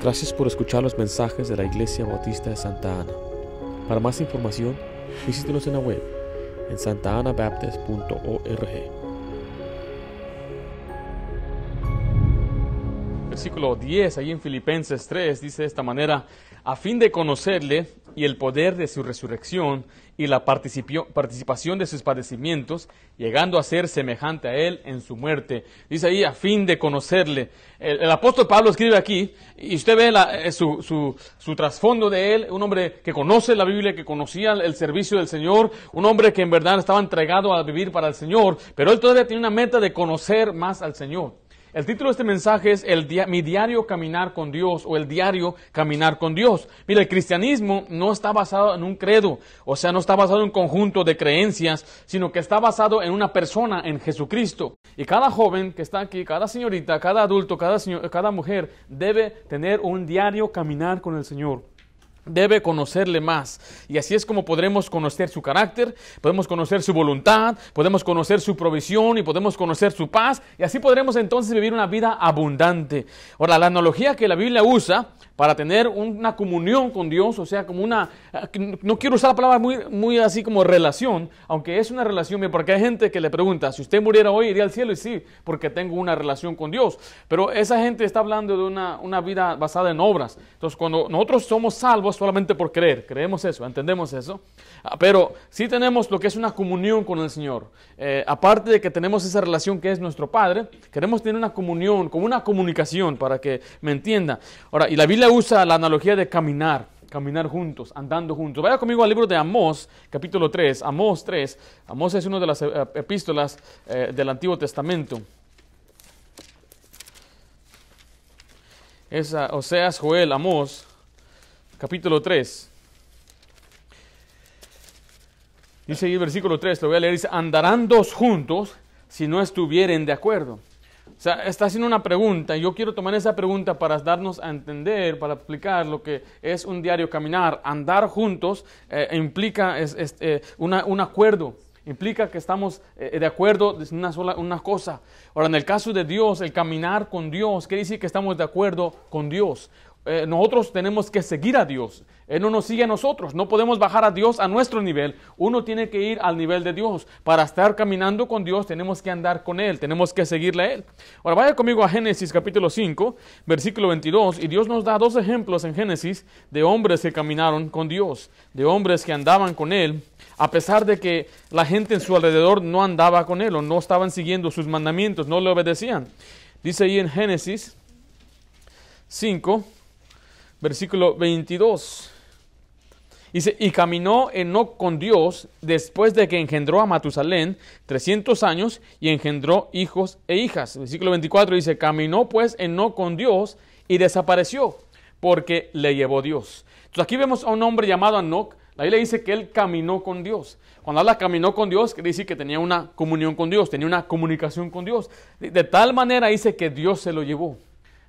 Gracias por escuchar los mensajes de la Iglesia Bautista de Santa Ana. Para más información, visítenos en la web en santaanabaptist.org. Versículo 10, ahí en Filipenses 3, dice de esta manera, a fin de conocerle y el poder de su resurrección y la participación de sus padecimientos, llegando a ser semejante a él en su muerte. Dice ahí, a fin de conocerle. El, apóstol Pablo escribe aquí, y usted ve eh, su, su, su, trasfondo de él, un hombre que conoce la Biblia, que conocía el servicio del Señor, un hombre que en verdad estaba entregado a vivir para el Señor, pero él todavía tiene una meta de conocer más al Señor. El título de este mensaje es el Mi diario caminar con Dios o el diario caminar con Dios. Mira, el cristianismo no está basado en un credo, o sea, no está basado en un conjunto de creencias, sino que está basado en una persona, en Jesucristo. Y cada joven que está aquí, cada señorita, cada adulto, cada, cada mujer debe tener un diario caminar con el Señor debe conocerle más. Y así es como podremos conocer su carácter, podemos conocer su voluntad, podemos conocer su provisión y podemos conocer su paz. Y así podremos entonces vivir una vida abundante. Ahora, la analogía que la Biblia usa para tener una comunión con Dios, o sea, como una, no quiero usar la palabra muy, muy así como relación, aunque es una relación, porque hay gente que le pregunta, si usted muriera hoy, iría al cielo, y sí, porque tengo una relación con Dios. Pero esa gente está hablando de una, una vida basada en obras. Entonces, cuando nosotros somos salvos, solamente por creer, creemos eso, entendemos eso, ah, pero sí tenemos lo que es una comunión con el Señor. Eh, aparte de que tenemos esa relación que es nuestro Padre, queremos tener una comunión, como una comunicación, para que me entienda. Ahora, y la Biblia usa la analogía de caminar, caminar juntos, andando juntos. Vaya conmigo al libro de Amós, capítulo 3, Amós 3. Amós es una de las eh, epístolas eh, del Antiguo Testamento. Es Oseas, Joel, Amós, capítulo 3. Dice ahí el versículo 3, lo voy a leer, dice, andarán dos juntos si no estuvieren de acuerdo. O sea, está haciendo una pregunta y yo quiero tomar esa pregunta para darnos a entender, para explicar lo que es un diario caminar. Andar juntos eh, implica es, eh, un acuerdo, implica que estamos eh, de acuerdo en una sola una cosa. Ahora, en el caso de Dios, el caminar con Dios, quiere decir que estamos de acuerdo con Dios. Eh, nosotros tenemos que seguir a Dios. Él no nos sigue a nosotros. No podemos bajar a Dios a nuestro nivel. Uno tiene que ir al nivel de Dios. Para estar caminando con Dios tenemos que andar con Él. Tenemos que seguirle a Él. Ahora vaya conmigo a Génesis capítulo 5, versículo 22. Y Dios nos da dos ejemplos en Génesis de hombres que caminaron con Dios. De hombres que andaban con Él. A pesar de que la gente en su alrededor no andaba con Él o no estaban siguiendo sus mandamientos, no le obedecían. Dice ahí en Génesis 5, versículo 22. Dice, y caminó Enoch con Dios después de que engendró a Matusalén 300 años y engendró hijos e hijas. Versículo 24 dice, caminó pues Enoch con Dios y desapareció porque le llevó Dios. Entonces aquí vemos a un hombre llamado Enoch. La Biblia dice que él caminó con Dios. Cuando habla caminó con Dios, quiere decir que tenía una comunión con Dios, tenía una comunicación con Dios. De tal manera dice que Dios se lo llevó.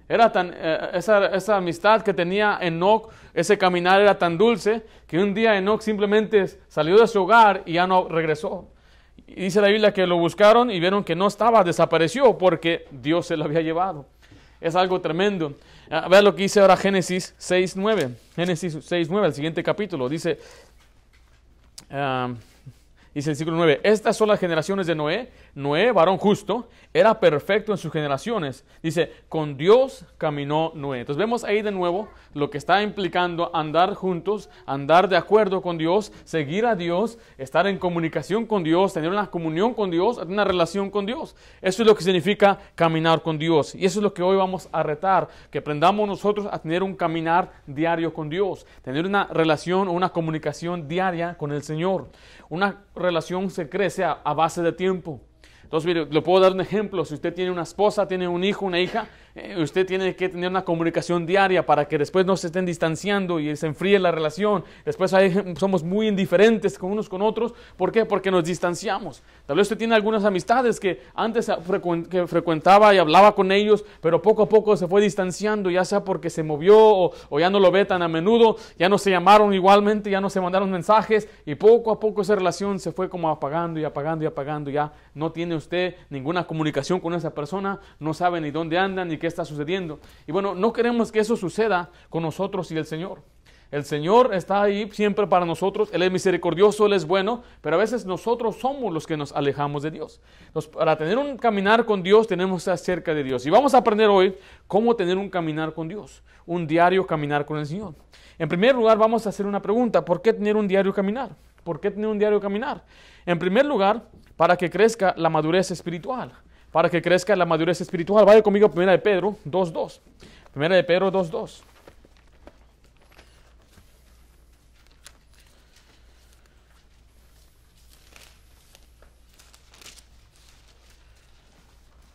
Era tan, eh, esa, amistad que tenía Enoch, ese caminar era tan dulce que un día Enoch simplemente salió de su hogar y ya no regresó. Dice la Biblia que lo buscaron y vieron que no estaba, desapareció porque Dios se lo había llevado. Es algo tremendo. Ah, vean lo que dice ahora Génesis 6.9. Génesis 6.9, el siguiente capítulo. Dice, ah, dice el versículo 9, estas son las generaciones de Noé. Noé, varón justo, era perfecto en sus generaciones. Dice, con Dios caminó Noé. Entonces vemos ahí de nuevo lo que está implicando andar juntos, andar de acuerdo con Dios, seguir a Dios, estar en comunicación con Dios, tener una comunión con Dios, una relación con Dios. Eso es lo que significa caminar con Dios. Y eso es lo que hoy vamos a retar, que aprendamos nosotros a tener un caminar diario con Dios, tener una relación o una comunicación diaria con el Señor. Una relación se crece a, a base de tiempo. Entonces, mire, le puedo dar un ejemplo. Si usted tiene una esposa, tiene un hijo, una hija, eh, usted tiene que tener una comunicación diaria para que después no se estén distanciando y se enfríe la relación. Después somos muy indiferentes con unos con otros. ¿Por qué? Porque nos distanciamos. Tal vez usted tiene algunas amistades que antes frecuentaba y hablaba con ellos, pero poco a poco se fue distanciando, ya sea porque se movió o, o ya no lo ve tan a menudo, ya no se llamaron igualmente, ya no se mandaron mensajes y poco a poco esa relación se fue como apagando y apagando y apagando. Ya no tiene usted ninguna comunicación con esa persona, no sabe ni dónde andan ni qué está sucediendo. Y bueno, no queremos que eso suceda con nosotros y el Señor. El Señor está ahí siempre para nosotros, Él es misericordioso, Él es bueno, pero a veces nosotros somos los que nos alejamos de Dios. para tener un caminar con Dios tenemos que estar cerca de Dios. Y vamos a aprender hoy cómo tener un caminar con Dios, un diario caminar con el Señor. En primer lugar vamos a hacer una pregunta, ¿por qué tener un diario caminar? ¿Por qué tener un diario caminar? En primer lugar, para que crezca la madurez espiritual. Para que crezca la madurez espiritual. Vaya conmigo a 1 de Pedro 2.2. 1 de Pedro 2.2.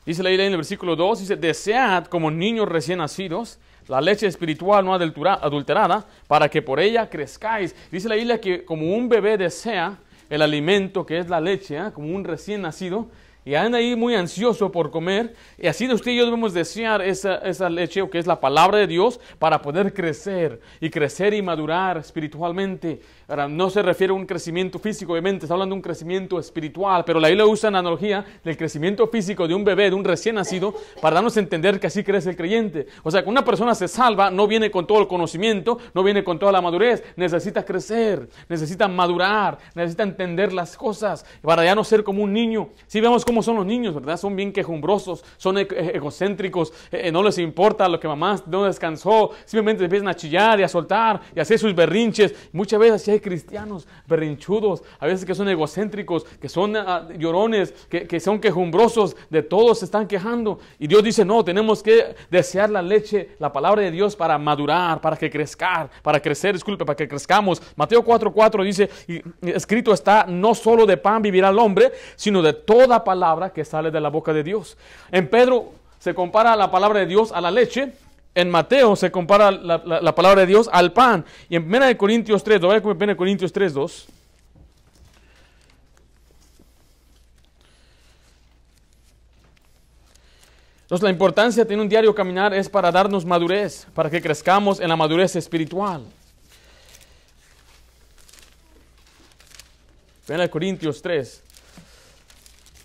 Dice la Biblia en el versículo 2, dice, desead como niños recién nacidos la leche espiritual no adulterada, para que por ella crezcáis. Dice la Biblia que como un bebé desea el alimento que es la leche, ¿eh? como un recién nacido, y anda ahí muy ansioso por comer. Y así de usted y yo debemos desear esa, esa leche, que es la palabra de Dios, para poder crecer y crecer y madurar espiritualmente. No se refiere a un crecimiento físico, obviamente, está hablando de un crecimiento espiritual, pero la Biblia usa la analogía del crecimiento físico de un bebé, de un recién nacido, para darnos a entender que así crece el creyente. O sea, que una persona se salva, no viene con todo el conocimiento, no viene con toda la madurez, necesita crecer, necesita madurar, necesita entender las cosas, para ya no ser como un niño. Si vemos cómo son los niños, ¿verdad? Son bien quejumbrosos, son e-, egocéntricos, eh, eh, no les importa lo que mamá no descansó, simplemente empiezan a chillar y a soltar y a hacer sus berrinches. Muchas veces hay cristianos berrinchudos, a veces que son egocéntricos, que son ah, llorones, que, son quejumbrosos, de todos se están quejando. Y Dios dice, no, tenemos que desear la leche, la palabra de Dios para madurar, para que crezcar, para crecer, disculpe, para que crezcamos. Mateo 4:4 dice, escrito está, no solo de pan vivirá el hombre, sino de toda palabra que sale de la boca de Dios. En Pedro se compara la palabra de Dios a la leche en Mateo se compara la, palabra de Dios al pan. Y en 1 Corintios 3, lo voy a comer en Corintios 3, 2. Entonces la importancia de tener un diario caminar es para darnos madurez, para que crezcamos en la madurez espiritual. 1 Corintios 3.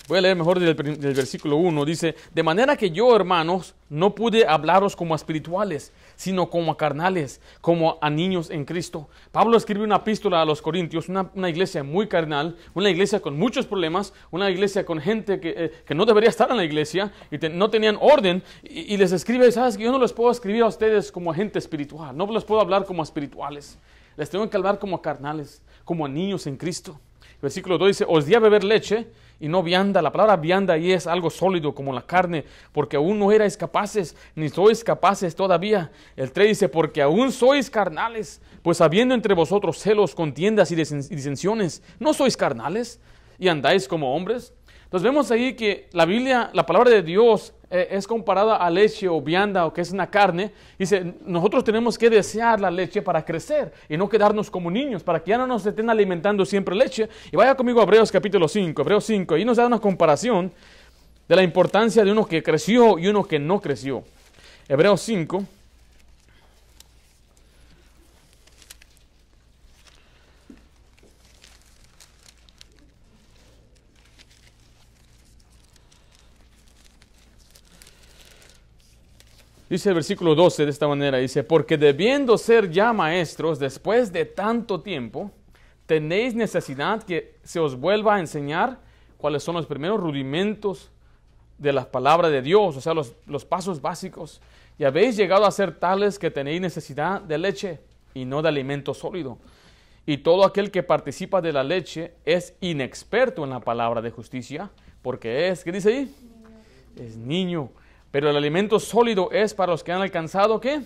Voy a leer mejor del, versículo 1. Dice, de manera que yo, hermanos, no pude hablaros como a espirituales, sino como a carnales, como a niños en Cristo. Pablo escribe una epístola a los Corintios, una, iglesia muy carnal, una iglesia con muchos problemas, una iglesia con gente que, eh, no debería estar en la iglesia y no tenían orden. Y, les escribe, sabes que yo no les puedo escribir a ustedes como a gente espiritual, no les puedo hablar como a espirituales. Les tengo que hablar como a carnales, como a niños en Cristo. Versículo 2 dice, os di a beber leche y no vianda. La palabra vianda ahí es algo sólido como la carne, porque aún no erais capaces, ni sois capaces todavía. El 3 dice, porque aún sois carnales, pues habiendo entre vosotros celos, contiendas y disensiones, ¿no sois carnales y andáis como hombres? Entonces vemos ahí que la Biblia, la palabra de Dios eh, es comparada a leche o vianda o que es una carne. Dice, nosotros tenemos que desear la leche para crecer y no quedarnos como niños, para que ya no nos estén alimentando siempre leche. Y vaya conmigo a Hebreos capítulo 5, Hebreos 5, ahí nos da una comparación de la importancia de uno que creció y uno que no creció. Hebreos 5. Dice el versículo 12 de esta manera, dice, porque debiendo ser ya maestros después de tanto tiempo, tenéis necesidad que se os vuelva a enseñar cuáles son los primeros rudimentos de la palabra de Dios, o sea, los, los pasos básicos. Y habéis llegado a ser tales que tenéis necesidad de leche y no de alimento sólido. Y todo aquel que participa de la leche es inexperto en la palabra de justicia, porque es, ¿qué dice ahí? Es niño. Pero el alimento sólido es para los que han alcanzado qué?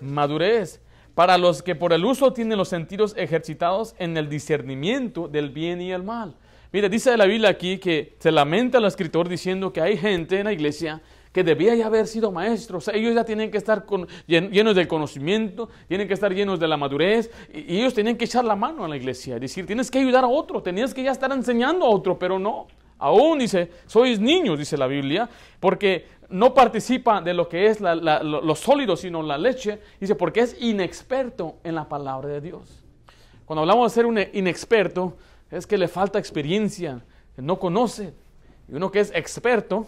Madurez. Para los que por el uso tienen los sentidos ejercitados en el discernimiento del bien y el mal. Mira, dice la Biblia aquí que se lamenta el escritor diciendo que hay gente en la iglesia que debía ya haber sido maestros. ellos ya tienen que estar llenos del conocimiento, tienen que estar llenos de la madurez, y, ellos tienen que echar la mano a la iglesia, decir, tienes que ayudar a otro, tenías que ya estar enseñando a otro, pero no. Aún dice, sois niños, dice la Biblia, porque no participa de lo que es lo, sólido, sino la leche. Dice, porque es inexperto en la palabra de Dios. Cuando hablamos de ser un inexperto, es que le falta experiencia, no conoce. Y uno que es experto,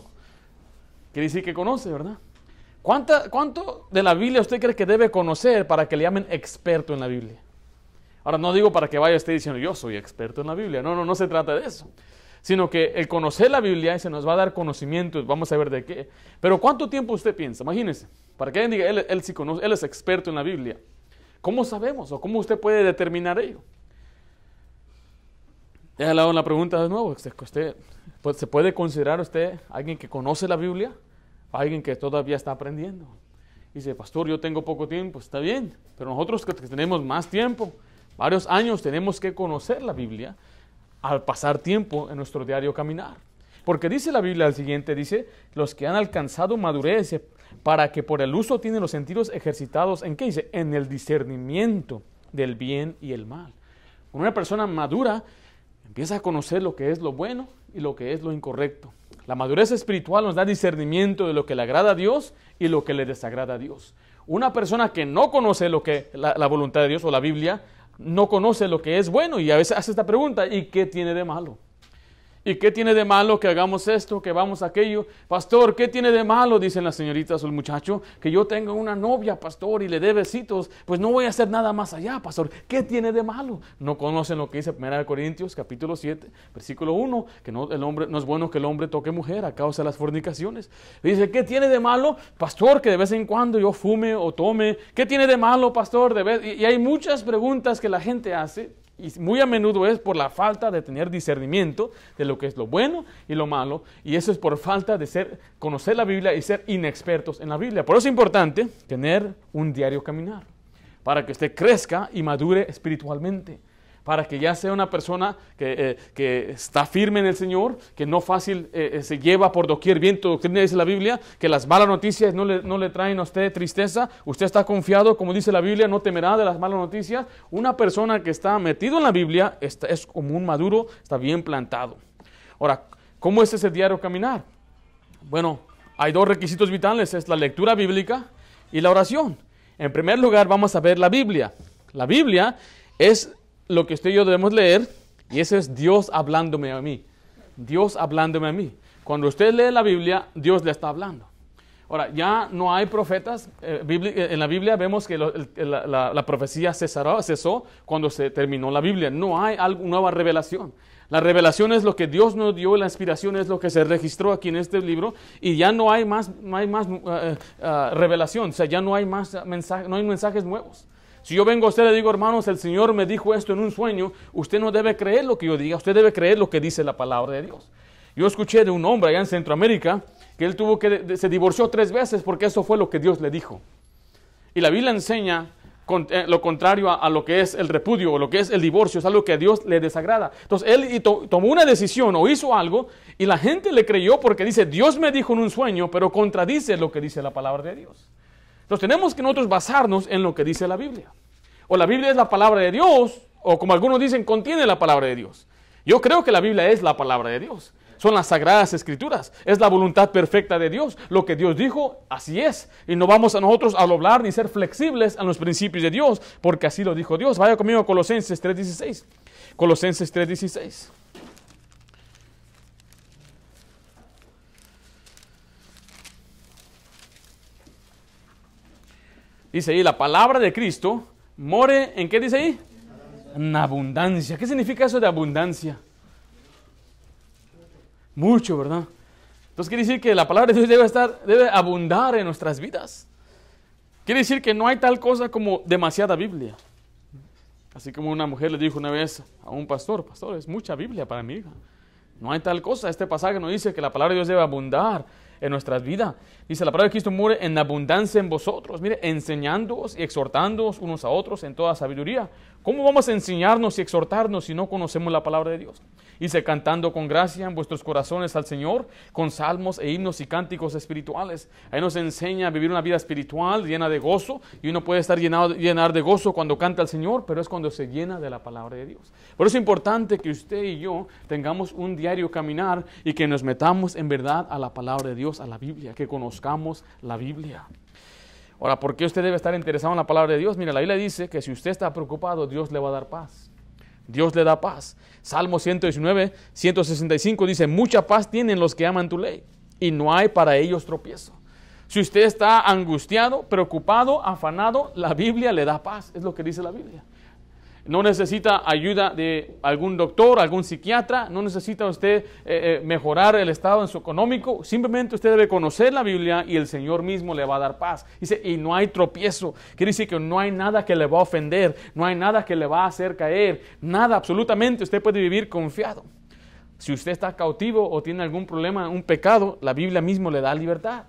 quiere decir que conoce, ¿verdad? ¿Cuánta, ¿Cuánto de la Biblia usted cree que debe conocer para que le llamen experto en la Biblia? Ahora, no digo para que vaya usted diciendo, yo soy experto en la Biblia. No, no, no se trata de eso. Sino que el conocer la Biblia se nos va a dar conocimiento, vamos a ver de qué. Pero ¿cuánto tiempo usted piensa? Imagínese, para que alguien diga, él, él sí conoce, él es experto en la Biblia. ¿Cómo sabemos o cómo usted puede determinar ello? Déjale la pregunta de nuevo. ¿Usted, pues, ¿Se puede considerar usted alguien que conoce la Biblia alguien que todavía está aprendiendo? Dice, pastor, yo tengo poco tiempo, está bien, pero nosotros que tenemos más tiempo, varios años, tenemos que conocer la Biblia al pasar tiempo en nuestro diario caminar. Porque dice la Biblia al siguiente, dice, los que han alcanzado madurez para que por el uso tienen los sentidos ejercitados, ¿en qué dice? En el discernimiento del bien y el mal. Una persona madura empieza a conocer lo que es lo bueno y lo que es lo incorrecto. La madurez espiritual nos da discernimiento de lo que le agrada a Dios y lo que le desagrada a Dios. Una persona que no conoce lo que la, la voluntad de Dios o la Biblia no conoce lo que es bueno y a veces hace esta pregunta, ¿y qué tiene de malo? ¿Y qué tiene de malo que hagamos esto, que vamos aquello? Pastor, ¿qué tiene de malo? Dicen las señoritas o el muchacho, que yo tenga una novia, pastor, y le dé besitos. Pues no voy a hacer nada más allá, pastor. ¿Qué tiene de malo? No conocen lo que dice 1 Corintios, capítulo 7, versículo 1, que no, el hombre, no es bueno que el hombre toque mujer a causa de las fornicaciones. Dice, ¿qué tiene de malo, pastor, que de vez en cuando yo fume o tome? ¿Qué tiene de malo, pastor? Y hay muchas preguntas que la gente hace y muy a menudo es por la falta de tener discernimiento de lo que es lo bueno y lo malo. Y eso es por falta de ser, conocer la Biblia y ser inexpertos en la Biblia. Por eso es importante tener un diario caminar. Para que usted crezca y madure espiritualmente para que ya sea una persona que, eh, está firme en el Señor, que no fácil eh, eh, se lleva por doquier viento, doctrina dice la Biblia, que las malas noticias no le, no le traen a usted tristeza, usted está confiado, como dice la Biblia, no temerá de las malas noticias. Una persona que está metido en la Biblia es como un maduro, está bien plantado. Ahora, ¿cómo es ese diario caminar? Bueno, hay dos requisitos vitales, es la lectura bíblica y la oración. En primer lugar, vamos a ver la Biblia. La Biblia es lo que usted y yo debemos leer, y eso es Dios hablándome a mí. Dios hablándome a mí. Cuando usted lee la Biblia, Dios le está hablando. Ahora, ya no hay profetas. Eh, eh, en la Biblia vemos que la, profecía cesará, cesó cuando se terminó la Biblia. No hay alguna nueva revelación. La revelación es lo que Dios nos dio, la inspiración es lo que se registró aquí en este libro y ya no hay más, hay más eh, revelación, o sea, ya no hay más mensajes, no hay mensajes nuevos. Si yo vengo a usted y le digo, hermanos, el Señor me dijo esto en un sueño, usted no debe creer lo que yo diga, usted debe creer lo que dice la palabra de Dios. Yo escuché de un hombre allá en Centroamérica que él tuvo que, se divorció tres veces porque eso fue lo que Dios le dijo. Y la Biblia enseña eh, lo contrario a, lo que es el repudio o lo que es el divorcio, es algo que a Dios le desagrada. Entonces él tomó una decisión o hizo algo y la gente le creyó porque dice, Dios me dijo en un sueño, pero contradice lo que dice la palabra de Dios. Entonces tenemos que nosotros basarnos en lo que dice la Biblia. O la Biblia es la palabra de Dios, o como algunos dicen, contiene la palabra de Dios. Yo creo que la Biblia es la palabra de Dios. Son las sagradas escrituras. Es la voluntad perfecta de Dios. Lo que Dios dijo, así es. Y no vamos a nosotros a doblar ni ser flexibles a los principios de Dios, porque así lo dijo Dios. Vaya conmigo a Colosenses 3.16. Colosenses 3.16. Dice ahí, la palabra de Cristo more en qué dice ahí? En abundancia. ¿Qué significa eso de abundancia? Mucho, ¿verdad? Entonces quiere decir que la palabra de Dios debe estar, debe abundar en nuestras vidas. Quiere decir que no hay tal cosa como demasiada Biblia. Así como una mujer le dijo una vez a un pastor, pastor, es mucha Biblia para mi hija. No hay tal cosa. Este pasaje nos dice que la palabra de Dios debe abundar en nuestras vidas. Dice la palabra de Cristo muere en abundancia en vosotros. Mire, enseñándoos y exhortándoos unos a otros en toda sabiduría. ¿Cómo vamos a enseñarnos y exhortarnos si no conocemos la palabra de Dios? Dice, cantando con gracia en vuestros corazones al Señor, con salmos e himnos y cánticos espirituales. Ahí nos enseña a vivir una vida espiritual llena de gozo. Y uno puede estar llenado, llenar de gozo cuando canta al Señor, pero es cuando se llena de la palabra de Dios. Por eso es importante que usted y yo tengamos un diario caminar y que nos metamos en verdad a la palabra de Dios, a la Biblia, que conozcamos la Biblia. Ahora, ¿por qué usted debe estar interesado en la palabra de Dios? Mira, la Biblia dice que si usted está preocupado, Dios le va a dar paz. Dios le da paz. Salmo 119, 165 dice, mucha paz tienen los que aman tu ley y no hay para ellos tropiezo. Si usted está angustiado, preocupado, afanado, la Biblia le da paz, es lo que dice la Biblia. No necesita ayuda de algún doctor, algún psiquiatra, no necesita usted eh, eh, mejorar el estado en su económico, simplemente usted debe conocer la Biblia y el Señor mismo le va a dar paz. Dice, y no hay tropiezo, quiere decir que no hay nada que le va a ofender, no hay nada que le va a hacer caer, nada, absolutamente, usted puede vivir confiado. Si usted está cautivo o tiene algún problema, un pecado, la Biblia mismo le da libertad.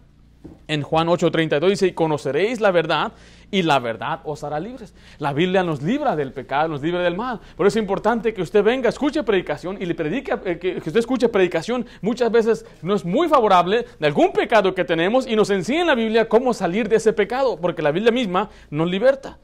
En Juan 8:32 dice, y conoceréis la verdad y la verdad os hará libres. La Biblia nos libra del pecado, nos libra del mal. Por eso es importante que usted venga, escuche predicación y le predique, eh, que, usted escuche predicación. Muchas veces no es muy favorable de algún pecado que tenemos y nos enseña en la Biblia cómo salir de ese pecado, porque la Biblia misma nos liberta.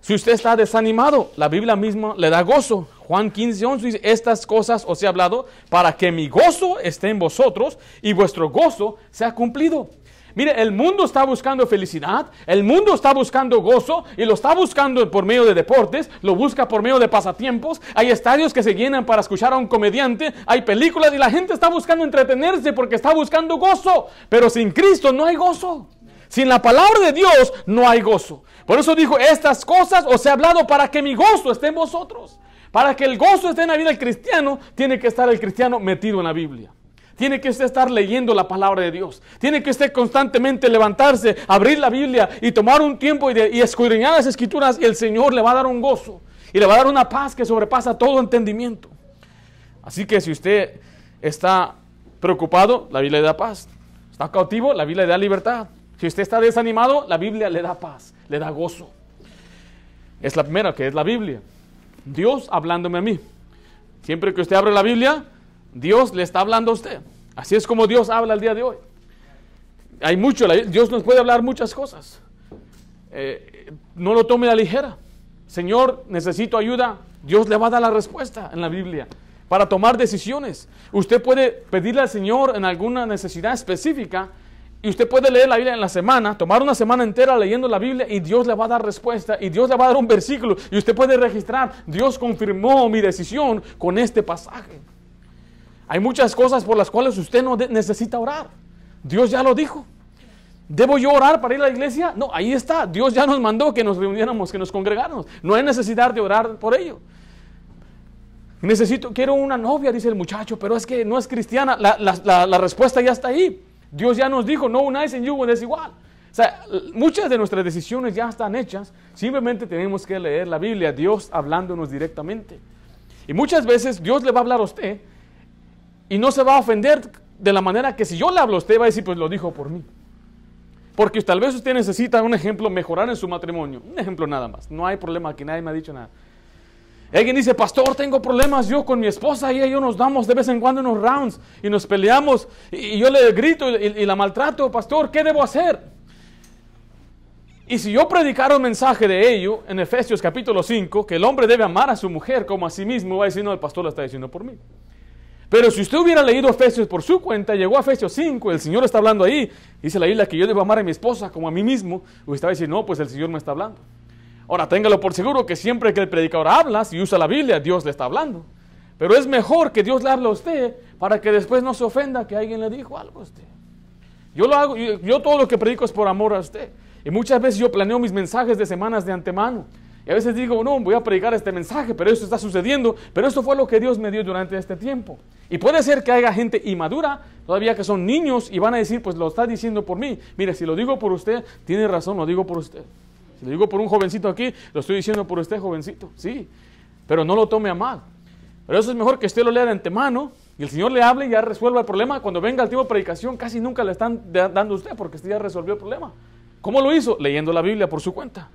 Si usted está desanimado, la Biblia misma le da gozo. Juan 15, 11 dice, estas cosas os he hablado para que mi gozo esté en vosotros y vuestro gozo sea cumplido. Mire, el mundo está buscando felicidad, el mundo está buscando gozo y lo está buscando por medio de deportes, lo busca por medio de pasatiempos. Hay estadios que se llenan para escuchar a un comediante, hay películas y la gente está buscando entretenerse porque está buscando gozo. Pero sin Cristo no hay gozo. Sin la palabra de Dios no hay gozo. Por eso dijo, estas cosas os he hablado para que mi gozo esté en vosotros. Para que el gozo esté en la vida del cristiano, tiene que estar el cristiano metido en la Biblia. Tiene que usted estar leyendo la palabra de Dios. Tiene que usted constantemente levantarse, abrir la Biblia y tomar un tiempo y, y, escudriñar las escrituras y el Señor le va a dar un gozo y le va a dar una paz que sobrepasa todo entendimiento. Así que si usted está preocupado, la Biblia le da paz. Está cautivo, la Biblia le da libertad. Si usted está desanimado, la Biblia le da paz, le da gozo. Es la primera que es la Biblia. Dios hablándome a mí. Siempre que usted abre la Biblia, Dios le está hablando a usted. Así es como Dios habla el día de hoy. Hay mucho, Dios nos puede hablar muchas cosas. Eh, no lo tome a la ligera. Señor, necesito ayuda. Dios le va a dar la respuesta en la Biblia para tomar decisiones. Usted puede pedirle al Señor en alguna necesidad específica y usted puede leer la Biblia en la semana, tomar una semana entera leyendo la Biblia y Dios le va a dar respuesta y Dios le va a dar un versículo y usted puede registrar, Dios confirmó mi decisión con este pasaje. Hay muchas cosas por las cuales usted no necesita orar. Dios ya lo dijo. ¿Debo yo orar para ir a la iglesia? No, ahí está. Dios ya nos mandó que nos reuniéramos, que nos congregáramos. No hay necesidad de orar por ello. Necesito, quiero una novia, dice el muchacho, pero es que no es cristiana. La, respuesta ya está ahí. Dios ya nos dijo, no unáis en yugo desigual. O sea, muchas de nuestras decisiones ya están hechas. Simplemente tenemos que leer la Biblia, Dios hablándonos directamente. Y muchas veces Dios le va a hablar a usted y no se va a ofender de la manera que si yo le hablo a usted va a decir, pues lo dijo por mí. Porque tal vez usted necesita un ejemplo, mejorar en su matrimonio. Un ejemplo nada más. No hay problema, aquí nadie me ha dicho nada. Alguien dice, pastor, tengo problemas yo con mi esposa y yo nos damos de vez en cuando unos rounds y nos peleamos y, yo le grito y, la maltrato, pastor, ¿qué debo hacer? Y si yo predicara un mensaje de ello en Efesios capítulo 5, que el hombre debe amar a su mujer como a sí mismo, va a decir, no, el pastor lo está diciendo por mí. Pero si usted hubiera leído Efesios por su cuenta, llegó a Efesios 5, el Señor está hablando ahí, dice la isla que yo debo amar a mi esposa como a mí mismo, usted va a decir, no, pues el Señor me está hablando. Ahora, téngalo por seguro que siempre que el predicador habla, si usa la Biblia, Dios le está hablando. Pero es mejor que Dios le hable a usted para que después no se ofenda que alguien le dijo algo a usted. Yo lo hago, yo todo lo que predico es por amor a usted. Y muchas veces yo planeo mis mensajes de semanas de antemano. Y a veces digo, no, voy a predicar este mensaje, pero esto está sucediendo. Pero esto fue lo que Dios me dio durante este tiempo. Y puede ser que haya gente inmadura, todavía que son niños, y van a decir, pues lo está diciendo por mí. Mire, si lo digo por usted, tiene razón, lo digo por usted. Si lo digo por un jovencito aquí, lo estoy diciendo por usted, jovencito. Sí, pero no lo tome a mal. Pero eso es mejor que usted lo lea de antemano y el Señor le hable y ya resuelva el problema. Cuando venga el tiempo de predicación, casi nunca le están dando a usted porque usted ya resolvió el problema. ¿Cómo lo hizo? Leyendo la Biblia por su cuenta.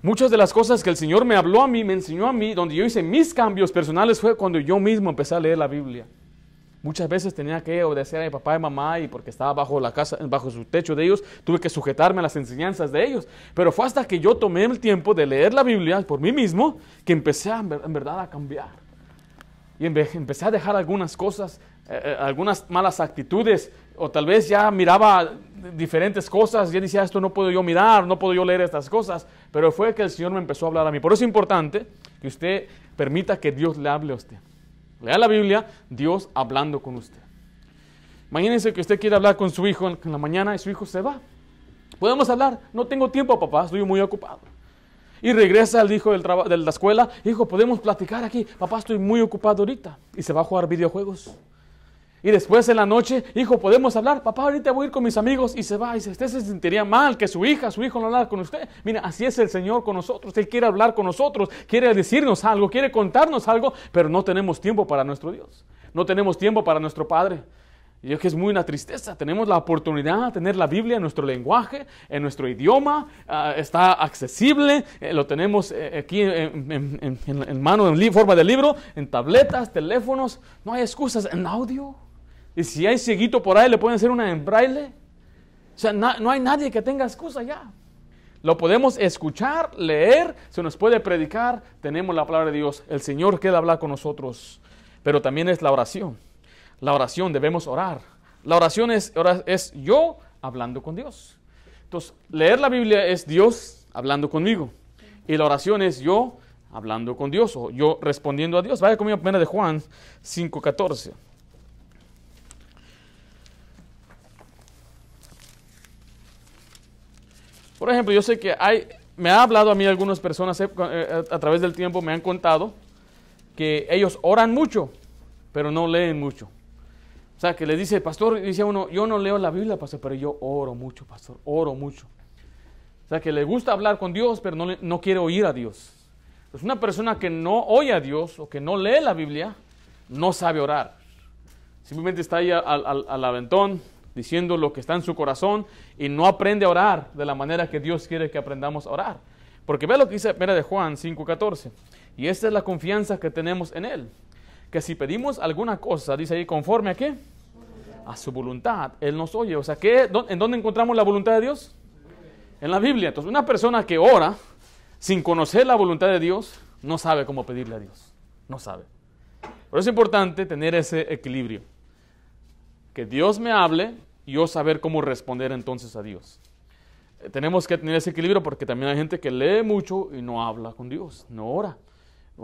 Muchas de las cosas que el Señor me habló a mí, me enseñó a mí, donde yo hice mis cambios personales fue cuando yo mismo empecé a leer la Biblia. Muchas veces tenía que obedecer a mi papá y mamá y porque estaba bajo la casa, bajo su techo de ellos, tuve que sujetarme a las enseñanzas de ellos. Pero fue hasta que yo tomé el tiempo de leer la Biblia por mí mismo que empecé en verdad a cambiar. Y empecé a dejar algunas cosas, eh, eh, algunas malas actitudes, o tal vez ya miraba diferentes cosas, ya decía, esto no puedo yo mirar, no puedo yo leer estas cosas, pero fue que el Señor me empezó a hablar a mí. Por eso es importante que usted permita que Dios le hable a usted. Lea la Biblia, Dios hablando con usted. Imagínense que usted quiere hablar con su hijo en la mañana y su hijo se va. Podemos hablar, no tengo tiempo papá, estoy muy ocupado. Y regresa el hijo del de la escuela, hijo, podemos platicar aquí, papá, estoy muy ocupado ahorita. Y se va a jugar videojuegos. Y después en la noche, hijo, podemos hablar, papá, ahorita voy a ir con mis amigos y se va. Y usted se sentiría mal que su hija, su hijo no hablara con usted. Mira, así es el Señor con nosotros. Él quiere hablar con nosotros, quiere decirnos algo, quiere contarnos algo, pero no tenemos tiempo para nuestro Dios. No tenemos tiempo para nuestro Padre. Y es que es muy una tristeza. Tenemos la oportunidad de tener la Biblia en nuestro lenguaje, en nuestro idioma. Ah, está accesible. Eh, lo tenemos eh, aquí en, en, mano, en forma de libro, en tabletas, teléfonos. No hay excusas. En audio. Y si hay cieguito por ahí, le pueden hacer una en braille. O sea, no hay nadie que tenga excusa ya. Lo podemos escuchar, leer, se nos puede predicar. Tenemos la palabra de Dios. El Señor quiere hablar con nosotros. Pero también es la oración la oración, debemos orar. La oración es, es yo hablando con Dios. Entonces, leer la Biblia es Dios hablando conmigo. Y la oración es yo hablando con Dios o yo respondiendo a Dios. Vaya conmigo a de Juan 5.14. Por ejemplo, yo sé que hay, me ha hablado a mí algunas personas eh, eh, a través del tiempo, me han contado que ellos oran mucho, pero no leen mucho. O sea, que le dice, pastor, dice uno, yo no leo la Biblia, pastor, pero yo oro mucho, pastor, oro mucho. O sea, que le gusta hablar con Dios, pero no, no quiere oír a Dios. Pues una persona que no oye a Dios o que no lee la Biblia, no sabe orar. Simplemente está ahí al, al, aventón diciendo lo que está en su corazón y no aprende a orar de la manera que Dios quiere que aprendamos a orar. Porque ve lo que dice mira de Juan 5:14. Y esta es la confianza que tenemos en Él que si pedimos alguna cosa, dice ahí, conforme a qué? A su voluntad, Él nos oye. O sea, ¿qué, ¿en dónde encontramos la voluntad de Dios? En la Biblia. Entonces, una persona que ora sin conocer la voluntad de Dios, no sabe cómo pedirle a Dios. No sabe. Por eso es importante tener ese equilibrio. Que Dios me hable yo saber cómo responder entonces a Dios. Eh, tenemos que tener ese equilibrio porque también hay gente que lee mucho y no habla con Dios, no ora.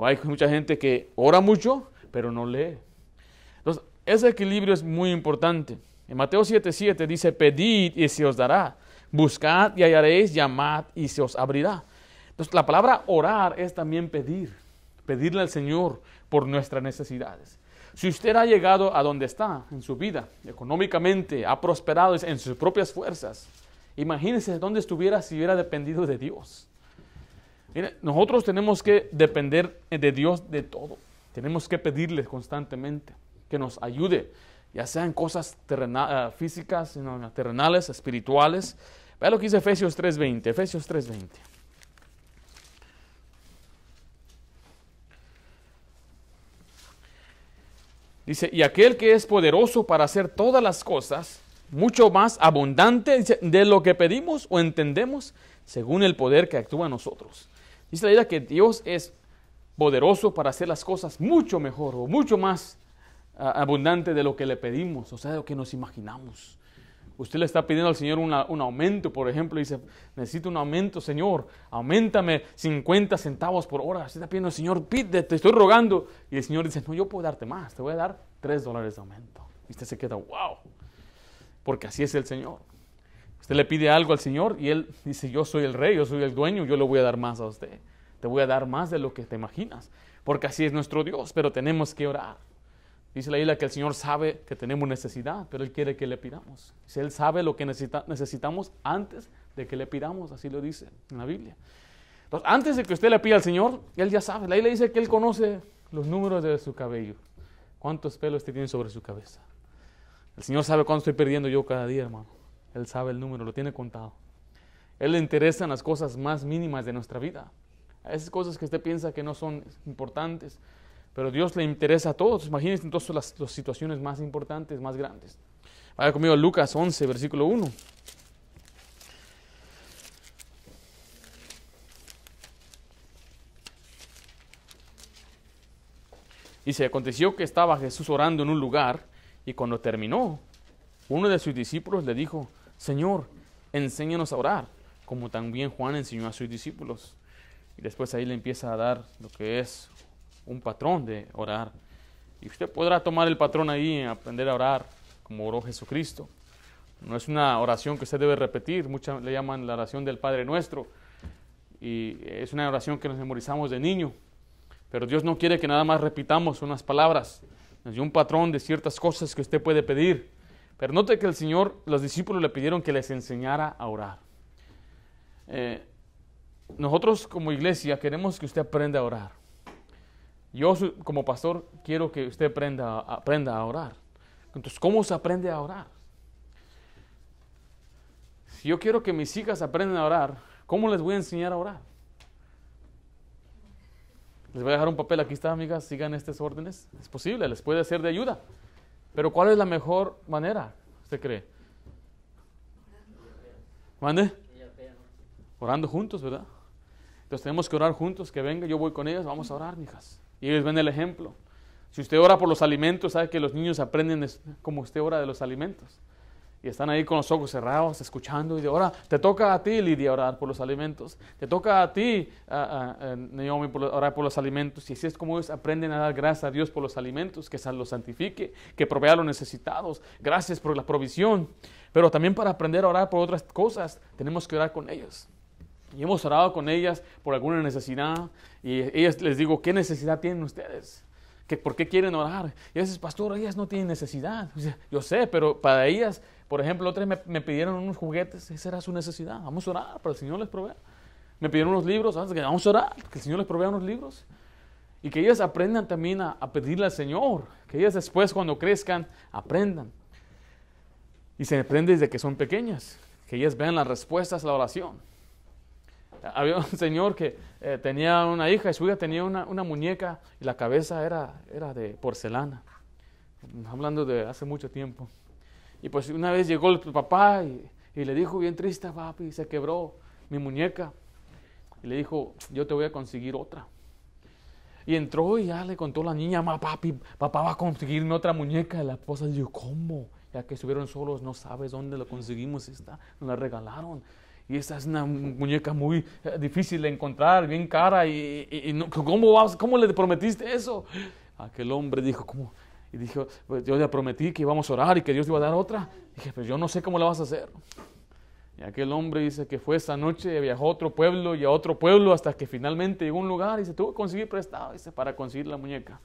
Hay mucha gente que ora mucho pero no lee. Entonces, ese equilibrio es muy importante. En Mateo 7:7 dice, pedid y se os dará, buscad y hallaréis, llamad y se os abrirá. Entonces, la palabra orar es también pedir, pedirle al Señor por nuestras necesidades. Si usted ha llegado a donde está en su vida, económicamente, ha prosperado en sus propias fuerzas, imagínese dónde estuviera si hubiera dependido de Dios. Mire, nosotros tenemos que depender de Dios de todo. Tenemos que pedirle constantemente que nos ayude, ya sean cosas eh, físicas, terrenales, espirituales. Vea lo que dice Efesios 3.20. Efesios 3.20. Dice, y aquel que es poderoso para hacer todas las cosas, mucho más abundante de lo que pedimos o entendemos, según el poder que actúa en nosotros. Dice la idea que Dios es poderoso para hacer las cosas mucho mejor o mucho más ah, abundante de lo que le pedimos, o sea, de lo que nos imaginamos. Usted le está pidiendo al Señor un aumento, por ejemplo, y dice, necesito un aumento, Señor, aumentame 50 centavos por hora. Usted está pidiendo, Señor, pide, te estoy rogando. Y el Señor dice, no, yo puedo darte más, te voy a dar 3 dólares de aumento. Y usted se queda, wow, porque así es el Señor. Usted le pide algo al Señor y Él dice, yo soy el rey, yo soy el dueño, yo le voy a dar más a usted te voy a dar más de lo que te imaginas, porque así es nuestro Dios, pero tenemos que orar. Dice la isla que el Señor sabe que tenemos necesidad, pero Él quiere que le pidamos. Dice, Él sabe lo que necesitamos antes de que le pidamos, así lo dice en la Biblia. Entonces, antes de que usted le pida al Señor, Él ya sabe. La isla dice que Él conoce los números de su cabello. ¿Cuántos pelos tiene sobre su cabeza? El Señor sabe cuánto estoy perdiendo yo cada día, hermano. Él sabe el número, lo tiene contado. Él le interesan las cosas más mínimas de nuestra vida esas cosas que usted piensa que no son importantes, pero Dios le interesa a todos. Imagínense entonces las, las situaciones más importantes, más grandes. Vaya conmigo a Lucas 11, versículo 1. Dice, aconteció que estaba Jesús orando en un lugar y cuando terminó, uno de sus discípulos le dijo, Señor, enséñanos a orar, como también Juan enseñó a sus discípulos. Y después ahí le empieza a dar lo que es un patrón de orar. Y usted podrá tomar el patrón ahí y aprender a orar como oró Jesucristo. No es una oración que usted debe repetir, muchas le llaman la oración del Padre Nuestro. Y es una oración que nos memorizamos de niño. Pero Dios no quiere que nada más repitamos unas palabras. Nos un patrón de ciertas cosas que usted puede pedir. Pero note que el Señor, los discípulos le pidieron que les enseñara a orar. Eh, nosotros como iglesia queremos que usted aprenda a orar. Yo como pastor quiero que usted aprenda, aprenda a orar. Entonces, ¿cómo se aprende a orar? Si yo quiero que mis hijas aprendan a orar, ¿cómo les voy a enseñar a orar? Les voy a dejar un papel, aquí está, amigas, sigan estas órdenes. Es posible, les puede ser de ayuda. Pero ¿cuál es la mejor manera, usted cree? ¿Mande? Orando juntos, ¿verdad? Entonces tenemos que orar juntos, que venga, yo voy con ellas, vamos a orar, mijas. Y ellos ven el ejemplo. Si usted ora por los alimentos, sabe que los niños aprenden como usted ora de los alimentos. Y están ahí con los ojos cerrados, escuchando. Y de ahora te toca a ti, Lidia, orar por los alimentos. Te toca a ti, Naomi, orar por los alimentos. Y así es como ellos aprenden a dar gracias a Dios por los alimentos, que los santifique, que provea a los necesitados. Gracias por la provisión. Pero también para aprender a orar por otras cosas, tenemos que orar con ellos. Y hemos orado con ellas por alguna necesidad. Y ellas les digo, ¿qué necesidad tienen ustedes? ¿Que, ¿Por qué quieren orar? Y a veces, pastor, ellas no tienen necesidad. Yo sé, pero para ellas por ejemplo, otros me, me, pidieron unos juguetes, esa era su necesidad. Vamos a orar que el Señor les provea. Me pidieron unos libros, vamos a orar, que el Señor les provea unos libros. Y que ellas aprendan también a, pedirle al Señor. Que ellas después, cuando crezcan, aprendan. Y se aprende desde que son pequeñas. Que ellas vean las respuestas a la oración. Había un señor que eh, tenía una hija y su hija tenía una, una, muñeca y la cabeza era, era de porcelana. Hablando de hace mucho tiempo. Y pues una vez llegó el papá y, le dijo bien triste, papi, se quebró mi muñeca. Y le dijo, yo te voy a conseguir otra. Y entró y ya le contó la niña, ma, papi, papá va a conseguirme otra muñeca. Y la esposa dijo, ¿cómo? Ya que estuvieron solos, no sabes dónde la conseguimos esta, nos la regalaron. Y esta es una muñeca muy eh, difícil de encontrar, bien cara. Y, ¿cómo, vas, ¿cómo le prometiste eso? Aquel hombre dijo, ¿cómo? Y dijo, pues yo le prometí que íbamos a orar y que Dios iba a dar otra. dije, pues yo no sé cómo la vas a hacer. Y aquel hombre dice que fue esa noche, viajó a otro pueblo y a otro pueblo hasta que finalmente llegó a un lugar y se tuvo que conseguir prestado dice, para conseguir la muñeca.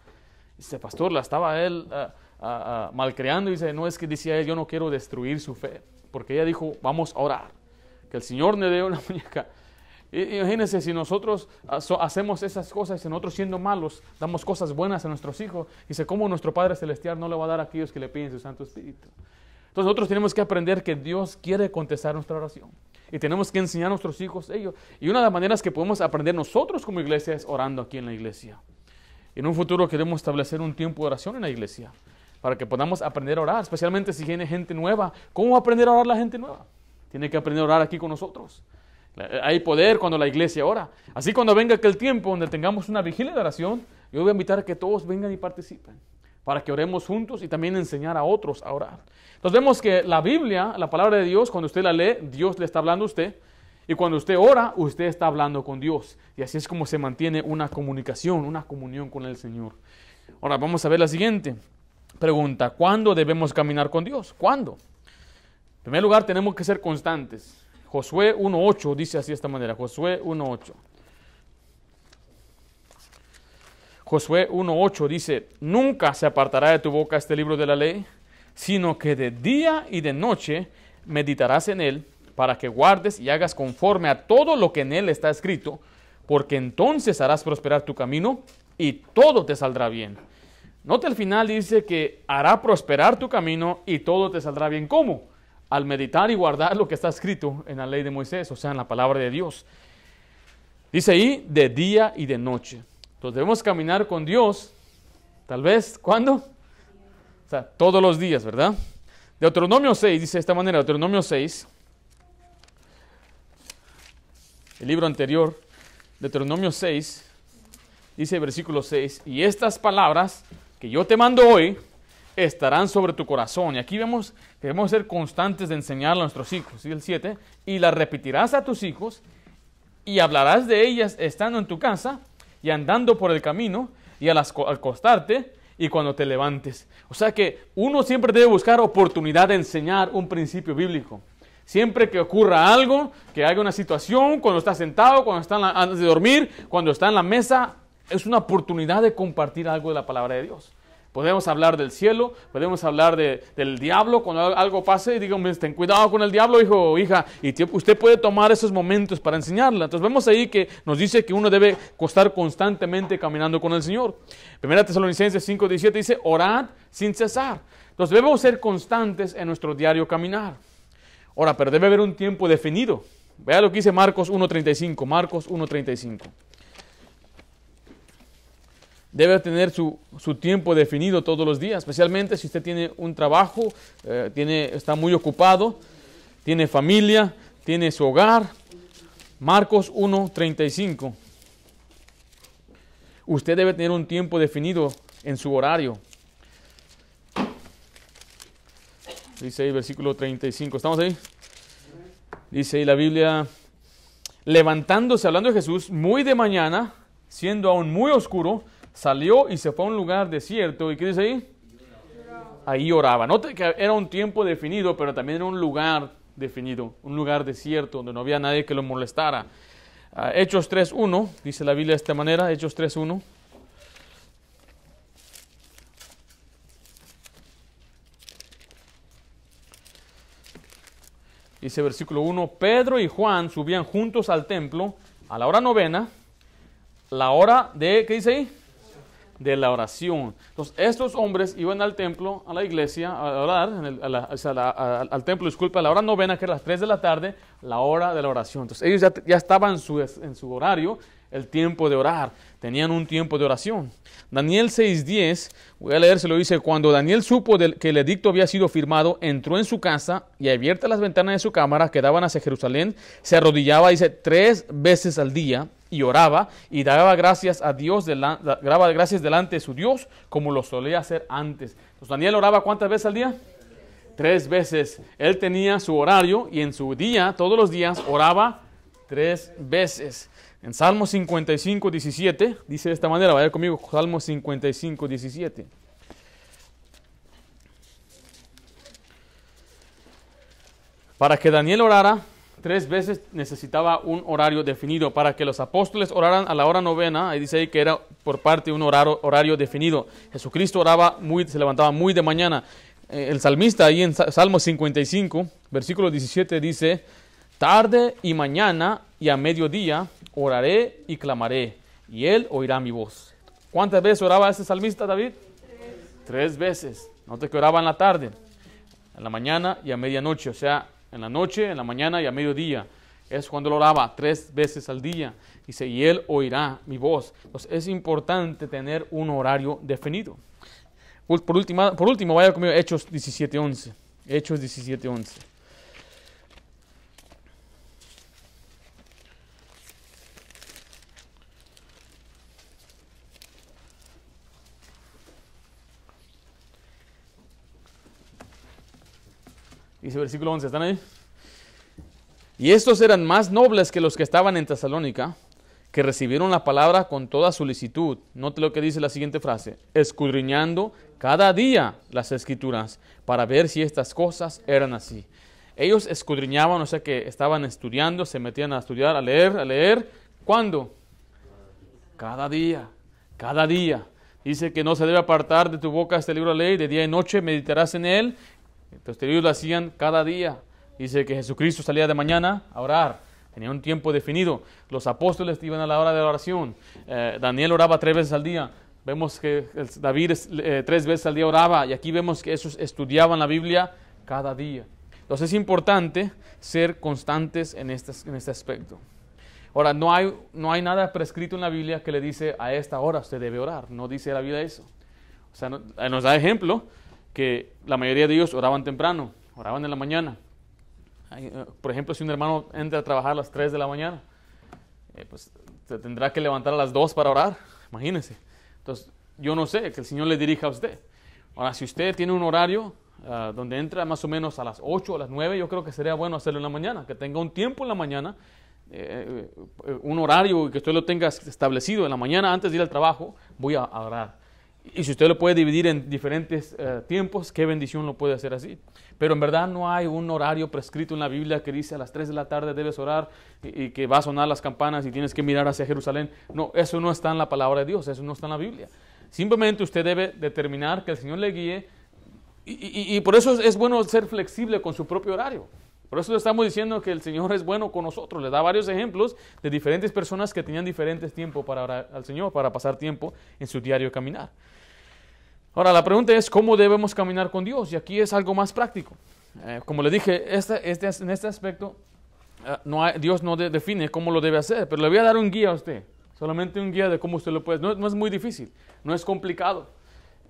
Dice, pastor, la estaba él uh, uh, y dice, no es que decía él, yo no quiero destruir su fe, porque ella dijo, vamos a orar, que el Señor me dé una muñeca. Imagínense si nosotros hacemos esas cosas y nosotros siendo malos damos cosas buenas a nuestros hijos. Dice, ¿cómo nuestro Padre Celestial no le va a dar a aquellos que le piden su Santo Espíritu? Entonces nosotros tenemos que aprender que Dios quiere contestar nuestra oración. Y tenemos que enseñar a nuestros hijos ello. Y una de las maneras que podemos aprender nosotros como iglesia es orando aquí en la iglesia. En un futuro queremos establecer un tiempo de oración en la iglesia. Para que podamos aprender a orar, especialmente si viene gente nueva. ¿Cómo aprender a orar la gente nueva? Tiene que aprender a orar aquí con nosotros. Hay poder cuando la iglesia ora. Así cuando venga aquel tiempo donde tengamos una vigilia de oración, yo voy a invitar a que todos vengan y participen para que oremos juntos y también enseñar a otros a orar. Entonces vemos que la Biblia, la palabra de Dios, cuando usted la lee, Dios le está hablando a usted. Y cuando usted ora, usted está hablando con Dios. Y así es como se mantiene una comunicación, una comunión con el Señor. Ahora vamos a ver la siguiente pregunta. ¿Cuándo debemos caminar con Dios? ¿Cuándo? En primer lugar, tenemos que ser constantes. Josué 1.8 dice así de esta manera, Josué 1.8. Josué 1.8 dice, nunca se apartará de tu boca este libro de la ley, sino que de día y de noche meditarás en él para que guardes y hagas conforme a todo lo que en él está escrito, porque entonces harás prosperar tu camino y todo te saldrá bien. Nota el final dice que hará prosperar tu camino y todo te saldrá bien. ¿Cómo? Al meditar y guardar lo que está escrito en la ley de Moisés, o sea, en la palabra de Dios. Dice ahí, de día y de noche. Entonces debemos caminar con Dios, tal vez, ¿cuándo? O sea, todos los días, ¿verdad? Deuteronomio 6 dice de esta manera, Deuteronomio 6, el libro anterior, Deuteronomio 6, dice versículo 6, y estas palabras que yo te mando hoy, estarán sobre tu corazón. Y aquí vemos que debemos ser constantes de enseñar a nuestros hijos. Y el 7, y la repetirás a tus hijos y hablarás de ellas estando en tu casa y andando por el camino y al acostarte y cuando te levantes. O sea que uno siempre debe buscar oportunidad de enseñar un principio bíblico. Siempre que ocurra algo, que haya una situación, cuando está sentado, cuando está antes de dormir, cuando está en la mesa, es una oportunidad de compartir algo de la palabra de Dios. Podemos hablar del cielo, podemos hablar del diablo cuando algo pase y digan, ten cuidado con el diablo, hijo o hija, y usted puede tomar esos momentos para enseñarla. Entonces vemos ahí que nos dice que uno debe estar constantemente caminando con el Señor. Primera Tesalonicenses 5:17 dice, orad sin cesar. Entonces debemos ser constantes en nuestro diario caminar. Ahora, pero debe haber un tiempo definido. Vea lo que dice Marcos 1.35, Marcos 1.35 debe tener su, tiempo definido todos los días, especialmente si usted tiene un trabajo, eh, tiene, está muy ocupado, tiene familia, tiene su hogar. Marcos 1.35. Usted debe tener un tiempo definido en su horario. Dice ahí versículo 35. ¿Estamos ahí? Dice ahí la Biblia, levantándose, hablando de Jesús, muy de mañana, siendo aún muy oscuro, salió y se fue a un lugar desierto. ¿Y qué dice ahí? Ahí oraba. Note que era un tiempo definido, pero también era un lugar definido, un lugar desierto donde no había nadie que lo molestara. Uh, Hechos 3.1, dice la Biblia de esta manera, Hechos 3.1. Dice versículo 1, Pedro y Juan subían juntos al templo a la hora novena, la hora de, ¿qué dice ahí? De la oración. Entonces, estos hombres iban al templo, a la iglesia, a orar, al templo, disculpa, a la hora novena, que era las 3 de la tarde, la hora de la oración. Entonces, ellos ya, estaban en su, en su horario, el tiempo de orar, tenían un tiempo de oración. Daniel 6:10, voy a leer, se lo dice, cuando Daniel supo que el edicto había sido firmado, entró en su casa y abiertas las ventanas de su cámara que daban hacia Jerusalén, se arrodillaba, dice, tres veces al día y oraba y daba gracias a Dios, daba gracias delante de su Dios como lo solía hacer antes. Entonces Daniel oraba cuántas veces al día? Tres veces. Él tenía su horario y en su día, todos los días, oraba tres veces. En Salmo 55, 17, dice de esta manera, vaya conmigo, Salmo 55, 17. Para que Daniel orara, tres veces necesitaba un horario definido. Para que los apóstoles oraran a la hora novena, ahí dice ahí que era por parte de un horario, definido. Jesucristo oraba muy, se levantaba muy de mañana. Eh, el salmista ahí en Salmo 55, versículo 17 dice, tarde y mañana y a mediodía oraré y clamaré, y él oirá mi voz. ¿Cuántas veces oraba ese salmista David? Tres, veces. Note que oraba en la tarde, en la mañana y a medianoche, o sea, en la noche, en la mañana y a mediodía. Es cuando lo oraba tres veces al día. Dice, y él oirá mi voz. Entonces es importante tener un horario definido. Por, último, por último, vaya conmigo Hechos 17.11. Hechos 17.11. Dice versículo 11, ¿están ahí? Y estos eran más nobles que los que estaban en Tesalónica, que recibieron la palabra con toda solicitud. Note lo que dice la siguiente frase, escudriñando cada día las escrituras para ver si estas cosas eran así. Ellos escudriñaban, o sea que estaban estudiando, se metían a estudiar, a leer, a leer. ¿Cuándo? Cada día, cada día. Dice que no se debe apartar de tu boca este libro de ley, de día y noche meditarás en él entonces ellos lo hacían cada día. Dice que Jesucristo salía de mañana a orar. Tenía un tiempo definido. Los apóstoles iban a la hora de la oración. Eh, Daniel oraba tres veces al día. Vemos que David eh, tres veces al día oraba. Y aquí vemos que esos estudiaban la Biblia cada día. Entonces es importante ser constantes en este, en este aspecto. Ahora, no hay, no hay nada prescrito en la Biblia que le dice a esta hora usted debe orar. No dice la Biblia eso. O sea, nos da ejemplo que la mayoría de ellos oraban temprano, oraban en la mañana. Eh, por ejemplo, si un hermano entra a trabajar a las 3 de la mañana, eh, pues tendrá que levantar a las 2 para orar, imagínense. Entonces, yo no sé, que el Señor le dirija a usted. Ahora, si usted tiene un horario ah, donde entra más o menos a las 8 o a las 9, yo creo que sería bueno hacerlo en la mañana, que tenga un tiempo en la mañana eh, un horario que usted lo tenga establecido en la mañana antes de ir al trabajo, voy a orar. Y si usted lo puede dividir en diferentes eh, tiempos, qué bendición lo puede hacer así. Pero en verdad no hay un horario prescrito en la Biblia que dice a las 3 de la tarde debes orar y, que va a sonar las campanas y tienes que mirar hacia Jerusalén. No, eso no está en la palabra de Dios, eso no está en la Biblia. Simplemente usted debe determinar que el Señor le guíe y por eso es bueno ser flexible con su propio horario. Por eso le estamos diciendo que el Señor es bueno con nosotros. Le da varios ejemplos de diferentes personas que tenían diferentes tiempos para orar al Señor, para pasar tiempo en su diario caminar. Ahora, la pregunta es cómo debemos caminar con Dios. Y aquí es algo más práctico. Eh, como le dije, este, este, en este aspecto, uh, no hay, Dios no de, define cómo lo debe hacer, pero le voy a dar un guía a usted. Solamente un guía de cómo usted lo puede. No, no es muy difícil, no es complicado.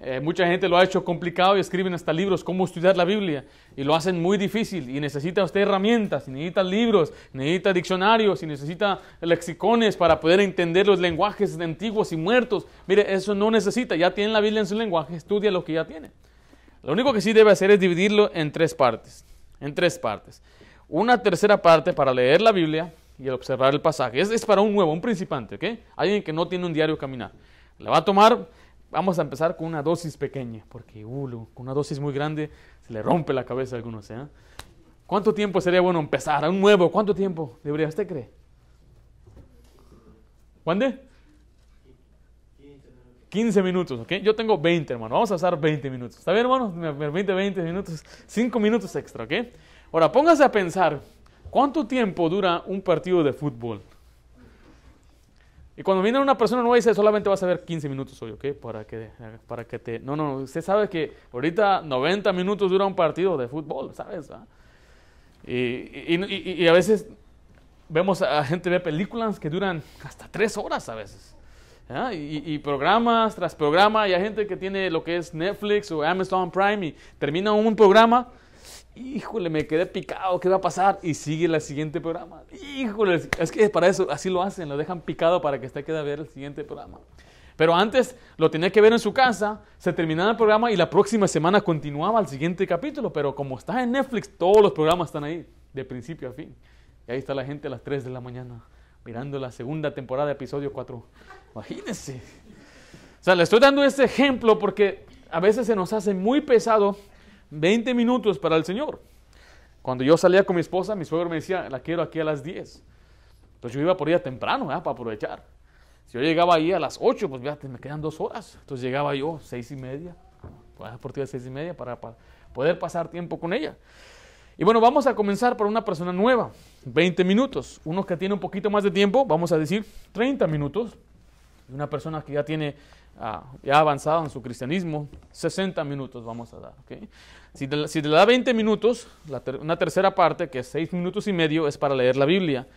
Eh, mucha gente lo ha hecho complicado y escriben hasta libros cómo estudiar la Biblia y lo hacen muy difícil y necesita usted herramientas, necesita libros, necesita diccionarios y necesita lexicones para poder entender los lenguajes antiguos y muertos. Mire, eso no necesita, ya tiene la Biblia en su lenguaje, estudia lo que ya tiene. Lo único que sí debe hacer es dividirlo en tres partes, en tres partes. Una tercera parte para leer la Biblia y observar el pasaje. Es, es para un nuevo, un principante, ¿ok? Alguien que no tiene un diario caminar. Le va a tomar Vamos a empezar con una dosis pequeña, porque uh, con una dosis muy grande se le rompe la cabeza a algunos. ¿eh? ¿Cuánto tiempo sería bueno empezar? A un nuevo, ¿cuánto tiempo debería usted cree? ¿Cuándo? 15 minutos, ¿ok? Yo tengo 20, hermano. Vamos a usar 20 minutos. ¿Está bien, hermano? 20, 20 minutos, 5 minutos extra, ¿ok? Ahora, póngase a pensar, ¿cuánto tiempo dura un partido de fútbol? Y cuando viene una persona nueva dice, solamente vas a ver 15 minutos hoy, ¿ok? Para que, para que te... No, no, usted sabe que ahorita 90 minutos dura un partido de fútbol, ¿sabes? Y, y, y, y, a veces vemos a gente ver películas que duran hasta 3 horas a veces. Y, programas tras programa, y hay gente que tiene lo que es Netflix o Amazon Prime y termina un programa híjole, me quedé picado, ¿qué va a pasar? Y sigue el siguiente programa. Híjole, es que para eso, así lo hacen, lo dejan picado para que usted quede a ver el siguiente programa. Pero antes lo tenía que ver en su casa, se terminaba el programa y la próxima semana continuaba el siguiente capítulo. Pero como está en Netflix, todos los programas están ahí, de principio a fin. Y ahí está la gente a las 3 de la mañana, mirando la segunda temporada, episodio 4. Imagínense. O sea, le estoy dando este ejemplo porque a veces se nos hace muy pesado 20 minutos para el Señor. Cuando yo salía con mi esposa, mi suegro me decía, la quiero aquí a las 10. Entonces yo iba por ella temprano, para aprovechar. Si yo llegaba ahí a las 8, pues fíjate, me quedan dos horas. Entonces llegaba yo seis y media, por ti a seis y media para, para poder pasar tiempo con ella. Y bueno, vamos a comenzar por una persona nueva, 20 minutos. Uno que tiene un poquito más de tiempo, vamos a decir 30 minutos. Una persona que ya tiene uh, ya avanzado en su cristianismo, 60 minutos vamos a dar. ¿okay? Si, te, si, le da 20 minutos, la ter una tercera parte, que es 6 minutos y medio, es para leer la Biblia.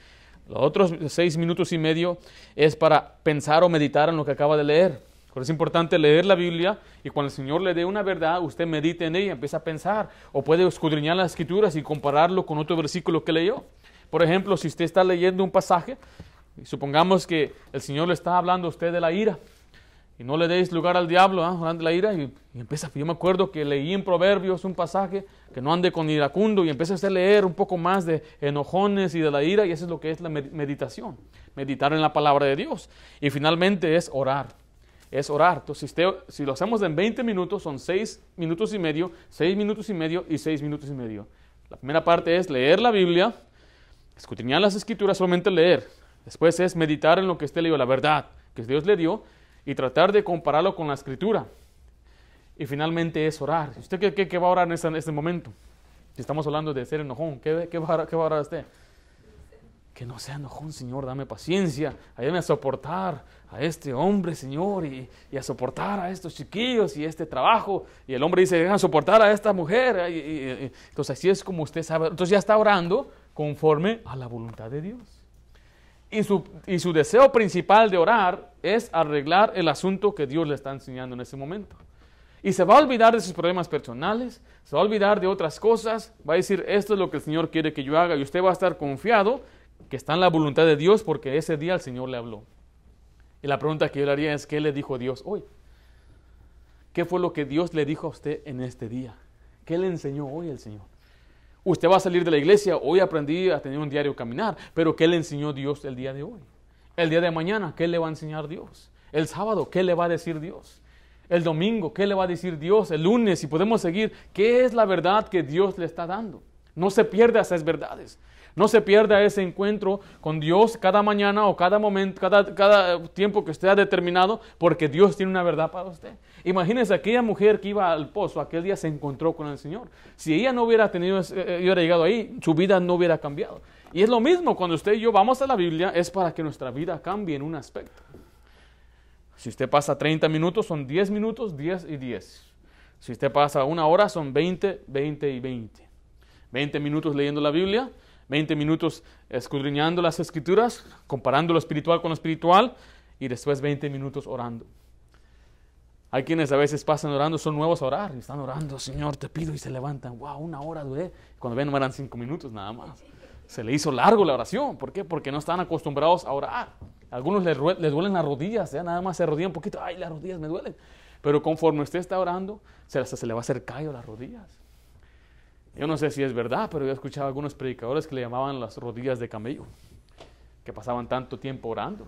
Los otros 6 minutos y medio es para pensar o meditar en lo que acaba de leer. Pero es importante leer la Biblia y cuando el Señor le dé una verdad, usted medite en ella, empieza a pensar o puede escudriñar las escrituras y compararlo con otro versículo que leyó. Por ejemplo, si usted está leyendo un pasaje, supongamos que el Señor le está hablando a usted de la ira, y no le deis lugar al diablo, ¿eh? la ira. Y, y, empieza, yo me acuerdo que leí en Proverbios un pasaje que no ande con iracundo y empieza a leer un poco más de enojones y de la ira y eso es lo que es la meditación, meditar en la palabra de Dios. Y finalmente es orar, es orar. Entonces, si, usted, si lo hacemos en 20 minutos, son 6 minutos y medio, 6 minutos y medio y 6 minutos y medio. La primera parte es leer la Biblia, escudriñar las escrituras, solamente leer. Después es meditar en lo que usted leyó, la verdad que Dios le dio y tratar de compararlo con la escritura. Y finalmente es orar. ¿Usted qué, qué, qué va a orar en este, este, momento? Si estamos hablando de ser enojón, ¿qué, qué, va, ¿qué va a orar usted? Que no sea enojón, Señor, dame paciencia, ayúdame a soportar a este hombre, Señor, y, a soportar a estos chiquillos y este trabajo. Y el hombre dice, deja soportar a esta mujer. Y, entonces así es como usted sabe. Entonces ya está orando conforme a la voluntad de Dios. Y su, y su, deseo principal de orar es arreglar el asunto que Dios le está enseñando en ese momento. Y se va a olvidar de sus problemas personales, se va a olvidar de otras cosas, va a decir, esto es lo que el Señor quiere que yo haga, y usted va a estar confiado que está en la voluntad de Dios porque ese día el Señor le habló. Y la pregunta que yo le haría es, ¿qué le dijo Dios hoy? ¿Qué fue lo que Dios le dijo a usted en este día? ¿Qué le enseñó hoy el Señor? Usted va a salir de la iglesia, hoy aprendí a tener un diario caminar, pero ¿qué le enseñó Dios el día de hoy? El día de mañana, ¿qué le va a enseñar Dios? El sábado, ¿qué le va a decir Dios? El domingo, ¿qué le va a decir Dios? El lunes, si podemos seguir, ¿qué es la verdad que Dios le está dando? No se pierda esas verdades. No se pierda ese encuentro con Dios cada mañana o cada momento, cada, cada tiempo que usted ha determinado, porque Dios tiene una verdad para usted. Imagínense aquella mujer que iba al pozo, aquel día se encontró con el Señor. Si ella no hubiera tenido, eh, hubiera llegado ahí, su vida no hubiera cambiado. Y es lo mismo cuando usted y yo vamos a la Biblia, es para que nuestra vida cambie en un aspecto. Si usted pasa 30 minutos, son 10 minutos, 10 y 10. Si usted pasa una hora, son 20, 20 y 20. 20 minutos leyendo la Biblia, 20 minutos escudriñando las escrituras, comparando lo espiritual con lo espiritual y después 20 minutos orando. Hay quienes a veces pasan orando, son nuevos a orar y están orando, Señor, te pido y se levantan. Wow, una hora duré. Cuando ven, no eran cinco minutos nada más. Se le hizo largo la oración. ¿Por qué? Porque no están acostumbrados a orar. algunos les, duelen las rodillas, ya nada más se rodillan un poquito. Ay, las rodillas me duelen. Pero conforme usted está orando, se, se le va a hacer callo las rodillas. Yo no sé si es verdad, pero yo he escuchado a algunos predicadores que le llamaban las rodillas de camello, que pasaban tanto tiempo orando,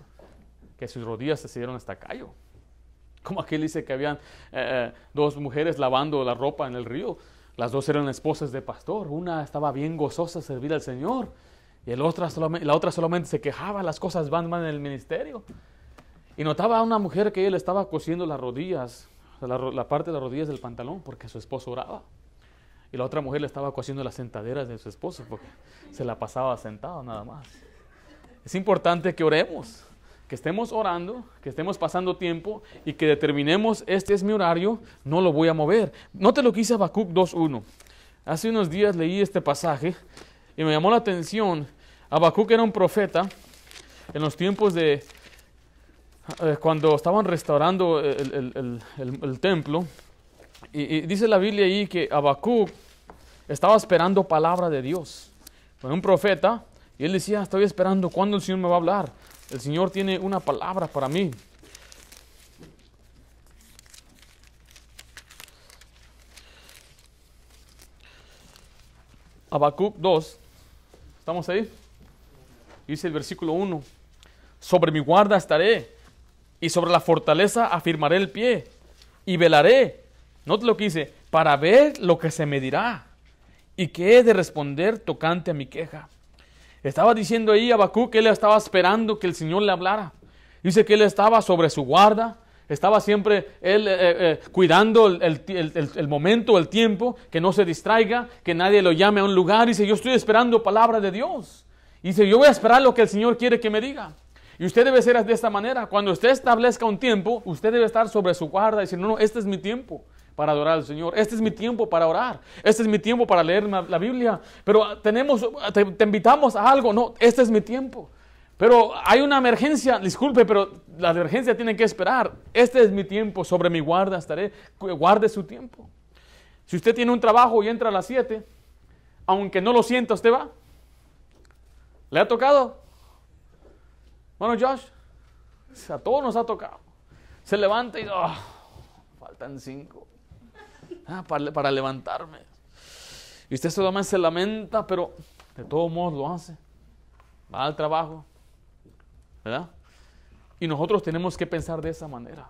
que sus rodillas se hicieron hasta callo. Como aquel dice que habían eh, eh, dos mujeres lavando la ropa en el río. Las dos eran esposas de pastor. Una estaba bien gozosa de servir al Señor y la otra, la otra solamente se quejaba, las cosas van mal en el ministerio. Y notaba a una mujer que él estaba cosiendo las rodillas, la, la parte de las rodillas del pantalón, porque su esposo oraba. Y la otra mujer le estaba cosiendo las sentaderas de su esposo porque se la pasaba sentado nada más. Es importante que oremos, que estemos orando, que estemos pasando tiempo y que determinemos, este es mi horario, no lo voy a mover. Note lo que dice Habacuc 2.1. Hace unos días leí este pasaje y me llamó la atención. Habacuc era un profeta en los tiempos de eh, cuando estaban restaurando el, templo. Y, y, dice la Biblia ahí que Habacuc estaba esperando palabra de Dios. Fue un profeta y él decía, estoy esperando cuándo el Señor me va a hablar. El Señor tiene una palabra para mí. Habacuc 2, ¿estamos ahí? Dice el versículo 1, sobre mi guarda estaré y sobre la fortaleza afirmaré el pie y velaré. Note lo que dice, para ver lo que se me dirá ¿Y qué he de responder tocante a mi queja? Estaba diciendo ahí a Bakú que él estaba esperando que el Señor le hablara. Dice que él estaba sobre su guarda, estaba siempre él eh, eh, cuidando el, momento, el tiempo, que no se distraiga, que nadie lo llame a un lugar. Dice, yo estoy esperando palabra de Dios. Dice, yo voy a esperar lo que el Señor quiere que me diga. Y usted debe ser de esta manera. Cuando usted establezca un tiempo, usted debe estar sobre su guarda y decir, no, no, este es mi tiempo para adorar al Señor. Este es mi tiempo para orar. Este es mi tiempo para leer la Biblia. Pero tenemos, te, invitamos a algo. No, este es mi tiempo. Pero hay una emergencia, disculpe, pero la emergencia tiene que esperar. Este es mi tiempo, sobre mi guarda estaré. Guarde su tiempo. Si usted tiene un trabajo y entra a las 7, aunque no lo sienta, usted va. ¿Le ha tocado? Bueno, Josh, a todos nos ha tocado. Se levanta y oh, faltan cinco. Ah, para, levantarme. Y usted solamente se lamenta, pero de todos modos lo hace. Va al trabajo, ¿verdad? Y nosotros tenemos que pensar de esa manera.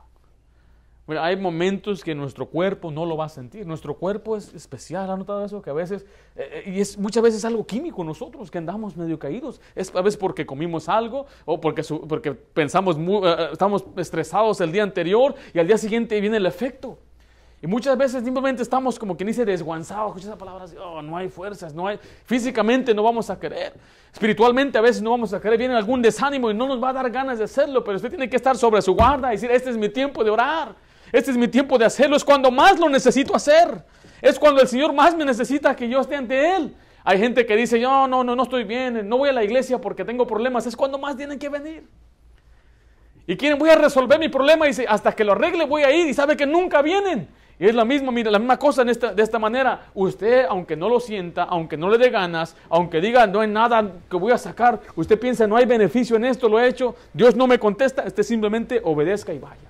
hay momentos que nuestro cuerpo no lo va a sentir. Nuestro cuerpo es especial, ¿ha notado eso? Que a veces, eh, eh, y es muchas veces algo químico nosotros, que andamos medio caídos. Es a veces porque comimos algo o porque, porque pensamos, eh, estamos estresados el día anterior y al día siguiente viene el efecto. Y muchas veces simplemente estamos como quien dice desguanzados, escucha esa palabra oh, no hay fuerzas, no hay, físicamente no vamos a querer, espiritualmente a veces no vamos a querer, viene algún desánimo y no nos va a dar ganas de hacerlo, pero usted tiene que estar sobre su guarda y decir, este es mi tiempo de orar, este es mi tiempo de hacerlo, es cuando más lo necesito hacer, es cuando el Señor más me necesita que yo esté ante Él. Hay gente que dice, yo no, no, no estoy bien, no voy a la iglesia porque tengo problemas, es cuando más tienen que venir. Y quieren, voy a resolver mi problema y dice, hasta que lo arregle voy a ir y sabe que nunca vienen. Y es la misma, mira, la misma cosa de esta manera. Usted, aunque no lo sienta, aunque no le dé ganas, aunque diga no hay nada que voy a sacar, usted piensa no hay beneficio en esto, lo he hecho, Dios no me contesta, usted simplemente obedezca y vaya.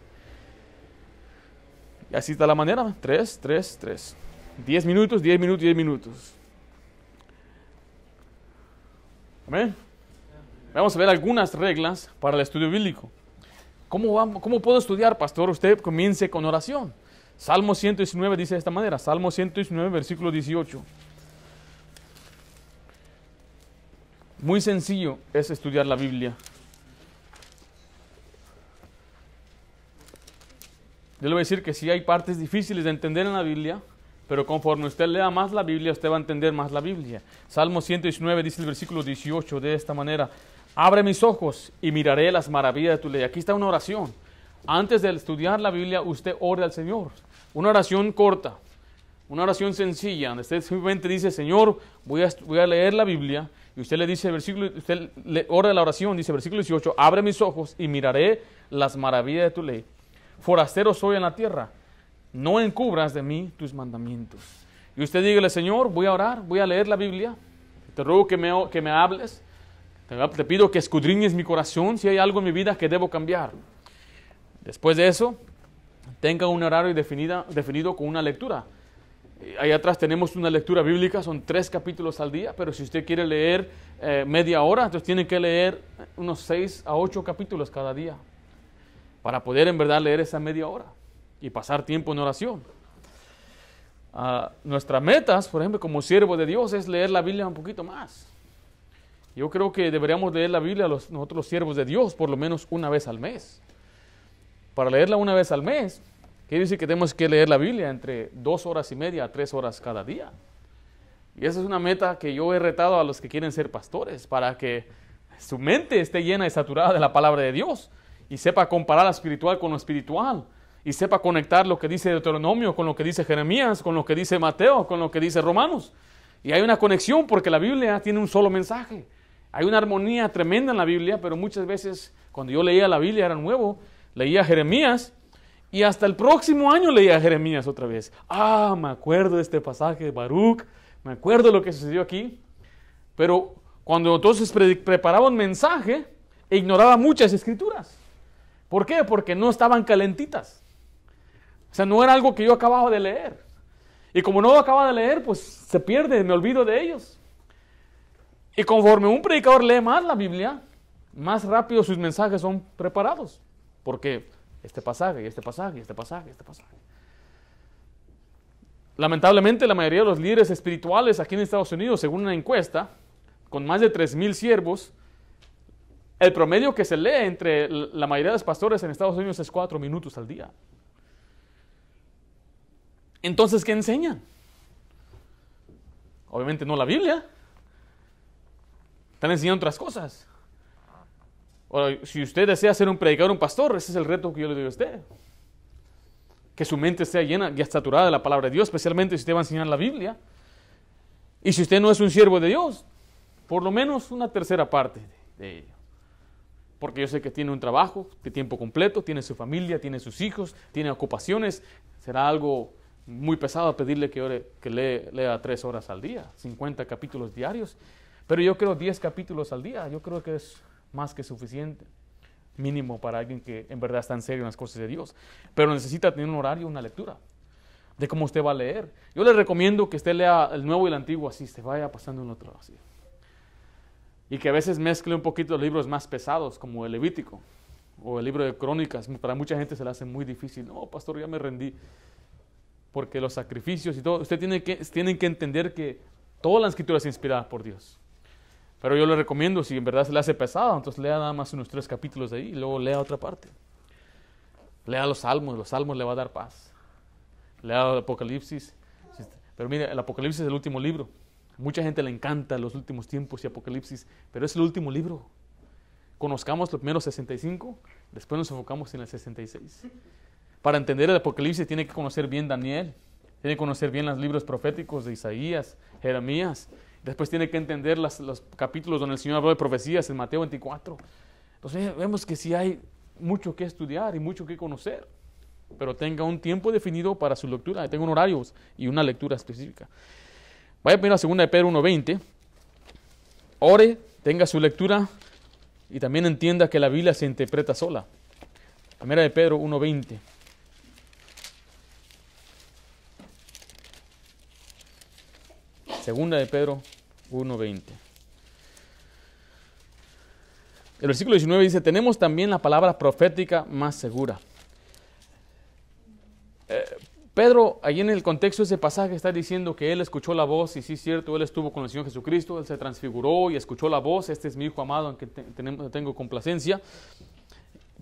Y así está la manera, tres, tres, tres. Diez minutos, diez minutos, diez minutos. Amén. Vamos a ver algunas reglas para el estudio bíblico. ¿Cómo, ¿Cómo puedo estudiar, pastor? Usted comience con oración. Salmo 119 dice de esta manera, Salmo 119, versículo 18. Muy sencillo es estudiar la Biblia. Yo le voy a decir que sí hay partes difíciles de entender en la Biblia, pero conforme usted lea más la Biblia, usted va a entender más la Biblia. Salmo 119 dice el versículo 18 de esta manera, abre mis ojos y miraré las maravillas de tu ley. Aquí está una oración. Antes de estudiar la Biblia, usted ore al Señor. Una oración corta, una oración sencilla, donde usted simplemente dice, Señor, voy a, voy a leer la Biblia. Y usted le dice, versículo, usted le ora la oración, dice versículo 18, abre mis ojos y miraré las maravillas de tu ley. Forastero soy en la tierra, no encubras de mí tus mandamientos. Y usted dígale, Señor, voy a orar, voy a leer la Biblia, te ruego que me, que me hables, te, pido que escudriñes mi corazón si hay algo en mi vida que debo cambiar. Después de eso, tenga un horario definida, definido con una lectura. Ahí atrás tenemos una lectura bíblica, son tres capítulos al día, pero si usted quiere leer eh, media hora, entonces tiene que leer unos seis a ocho capítulos cada día para poder en verdad leer esa media hora y pasar tiempo en oración. Uh, nuestras metas, por ejemplo, como siervo de Dios, es leer la Biblia un poquito más. Yo creo que deberíamos leer la Biblia los, nosotros los siervos de Dios por lo menos una vez al mes. Para leerla una vez al mes, quiere decir que tenemos que leer la Biblia entre dos horas y media a tres horas cada día. Y esa es una meta que yo he retado a los que quieren ser pastores, para que su mente esté llena y saturada de la palabra de Dios y sepa comparar lo espiritual con lo espiritual y sepa conectar lo que dice Deuteronomio con lo que dice Jeremías, con lo que dice Mateo, con lo que dice Romanos. Y hay una conexión porque la Biblia tiene un solo mensaje. Hay una armonía tremenda en la Biblia, pero muchas veces cuando yo leía la Biblia era nuevo, leía Jeremías y hasta el próximo año leía Jeremías otra vez. Ah, me acuerdo de este pasaje de Baruch, me acuerdo de lo que sucedió aquí. Pero cuando entonces preparaba un mensaje, ignoraba muchas escrituras. ¿Por qué? Porque no estaban calentitas. O sea, no era algo que yo acababa de leer. Y como no lo acababa de leer, pues se pierde, me olvido de ellos. Y conforme un predicador lee más la Biblia, más rápido sus mensajes son preparados. Porque este pasaje, este pasaje, este pasaje, este pasaje. Lamentablemente, la mayoría de los líderes espirituales aquí en Estados Unidos, según una encuesta, con más de 3.000 siervos, el promedio que se lee entre la mayoría de los pastores en Estados Unidos es cuatro minutos al día. Entonces, ¿qué enseñan? Obviamente no la Biblia. Están enseñando otras cosas. O, si usted desea ser un predicador, un pastor, ese es el reto que yo le doy a usted. Que su mente sea llena y saturada de la palabra de Dios, especialmente si usted va a enseñar la Biblia. Y si usted no es un siervo de Dios, por lo menos una tercera parte de ello porque yo sé que tiene un trabajo de tiempo completo, tiene su familia, tiene sus hijos, tiene ocupaciones. Será algo muy pesado pedirle que, que lea, tres horas al día, 50 capítulos diarios. Pero yo creo 10 capítulos al día, yo creo que es más que suficiente, mínimo para alguien que en verdad está en serio en las cosas de Dios. Pero necesita tener un horario, una lectura de cómo usted va a leer. Yo le recomiendo que usted lea el Nuevo y el Antiguo así, se vaya pasando en otro así y que a veces mezcle un poquito libros más pesados como el Levítico o el libro de Crónicas. Para mucha gente se le hace muy difícil. No, pastor, ya me rendí. Porque los sacrificios y todo, usted tiene que, tienen que entender que toda la escritura es inspirada por Dios. Pero yo le recomiendo, si en verdad se le hace pesado, entonces lea nada más unos tres capítulos de ahí y luego lea otra parte. Lea los salmos, los salmos le va a dar paz. Lea el Apocalipsis. Pero mire, el Apocalipsis es el último libro. Mucha gente le encanta los últimos tiempos y Apocalipsis, pero es el último libro. Conozcamos los primeros 65, después nos enfocamos en el 66. Para entender el Apocalipsis tiene que conocer bien Daniel, tiene que conocer bien los libros proféticos de Isaías, Jeremías, después tiene que entender los capítulos donde el Señor habló de profecías en Mateo 24. Entonces vemos que sí hay mucho que estudiar y mucho que conocer, pero tenga un tiempo definido para su lectura, tenga un horario y una lectura específica. Vaya primero a 2 de Pedro 1.20. Ore, tenga su lectura y también entienda que la Biblia se interpreta sola. Primera de Pedro 1.20. Segunda de Pedro 1.20. El versículo 19 dice, tenemos también la palabra profética más segura. Eh, Pedro, ahí en el contexto de ese pasaje, está diciendo que él escuchó la voz, y sí es cierto, él estuvo con el Señor Jesucristo, él se transfiguró y escuchó la voz, este es mi hijo amado en que tengo complacencia.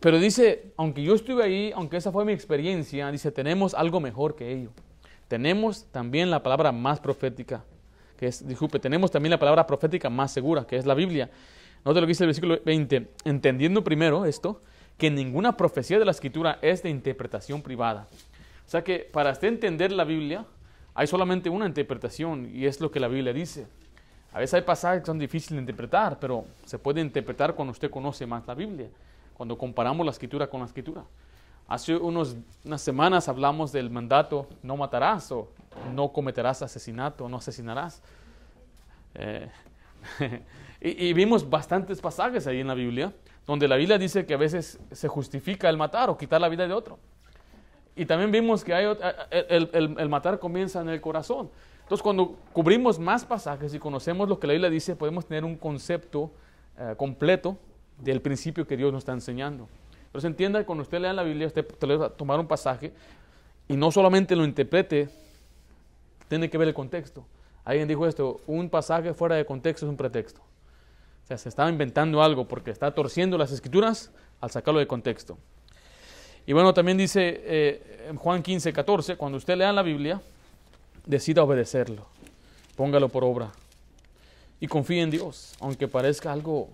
Pero dice, aunque yo estuve ahí, aunque esa fue mi experiencia, dice, tenemos algo mejor que ello. Tenemos también la palabra más profética, que disculpe, tenemos también la palabra profética más segura, que es la Biblia. Note lo que dice el versículo 20, entendiendo primero esto, que ninguna profecía de la Escritura es de interpretación privada. O sea que para entender la Biblia, hay solamente una interpretación y es lo que la Biblia dice. A veces hay pasajes que son difíciles de interpretar, pero se puede interpretar cuando usted conoce más la Biblia, cuando comparamos la Escritura con la Escritura. Hace unos, unas semanas hablamos del mandato no matarás o no cometerás asesinato, no asesinarás. Eh, y, vimos bastantes pasajes ahí en la Biblia donde la Biblia dice que a veces se justifica el matar o quitar la vida de otro. Y también vimos que hay, el, el, matar comienza en el corazón. Entonces, cuando cubrimos más pasajes y conocemos lo que la Biblia dice, podemos tener un concepto eh, completo del principio que Dios nos está enseñando. Se entienda que cuando usted lea la Biblia, usted te va a tomar un pasaje y no solamente lo interprete, tiene que ver el contexto. Alguien dijo esto, un pasaje fuera de contexto es un pretexto. O sea, se estaba inventando algo porque está torciendo las escrituras al sacarlo de contexto. Y bueno, también dice eh, Juan 15, 14, cuando usted lea la Biblia, decida obedecerlo, póngalo por obra y confíe en Dios, aunque parezca algo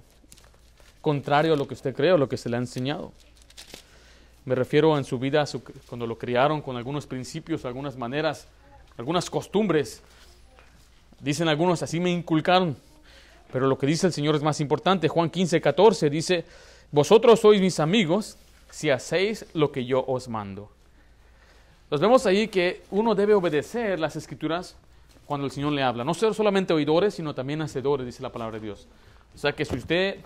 contrario a lo que usted cree o lo que se le ha enseñado. Me refiero en su vida, cuando lo criaron con algunos principios, algunas maneras, algunas costumbres. Dicen algunos, así me inculcaron. Pero lo que dice el Señor es más importante. Juan 15, 14 dice, vosotros sois mis amigos si hacéis lo que yo os mando. Nos vemos ahí que uno debe obedecer las escrituras cuando el Señor le habla. No ser solamente oidores, sino también hacedores, dice la palabra de Dios. O sea que si usted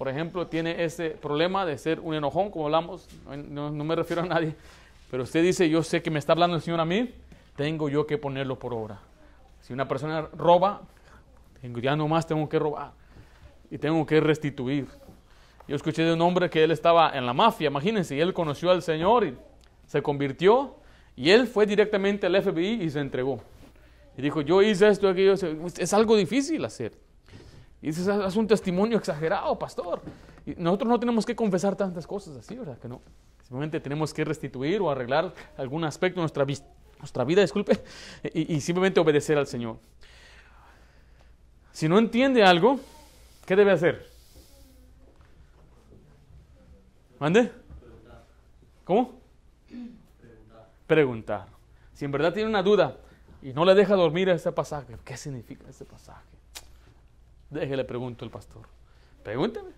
por ejemplo, tiene ese problema de ser un enojón, como hablamos, no, me refiero a nadie, pero usted dice, yo sé que me está hablando el Señor a mí, tengo yo que ponerlo por obra. Si una persona roba, ya más tengo que robar y tengo que restituir. Yo escuché de un hombre que él estaba en la mafia, imagínense, y él conoció al Señor y se convirtió y él fue directamente al FBI y se entregó. Y dijo, yo hice esto, aquello, es algo difícil hacer. Y dices, es un testimonio exagerado, pastor. Y nosotros no tenemos que confesar tantas cosas así, ¿verdad? Que no. Simplemente tenemos que restituir o arreglar algún aspecto de nuestra, nuestra vida, disculpe, y, simplemente obedecer al Señor. Si no entiende algo, ¿qué debe hacer? ¿Mande? ¿Cómo? Preguntar. Preguntar. Si en verdad tiene una duda y no le deja dormir a este pasaje, ¿qué significa este pasaje? Déjele pregunto al pastor. Pregúnteme.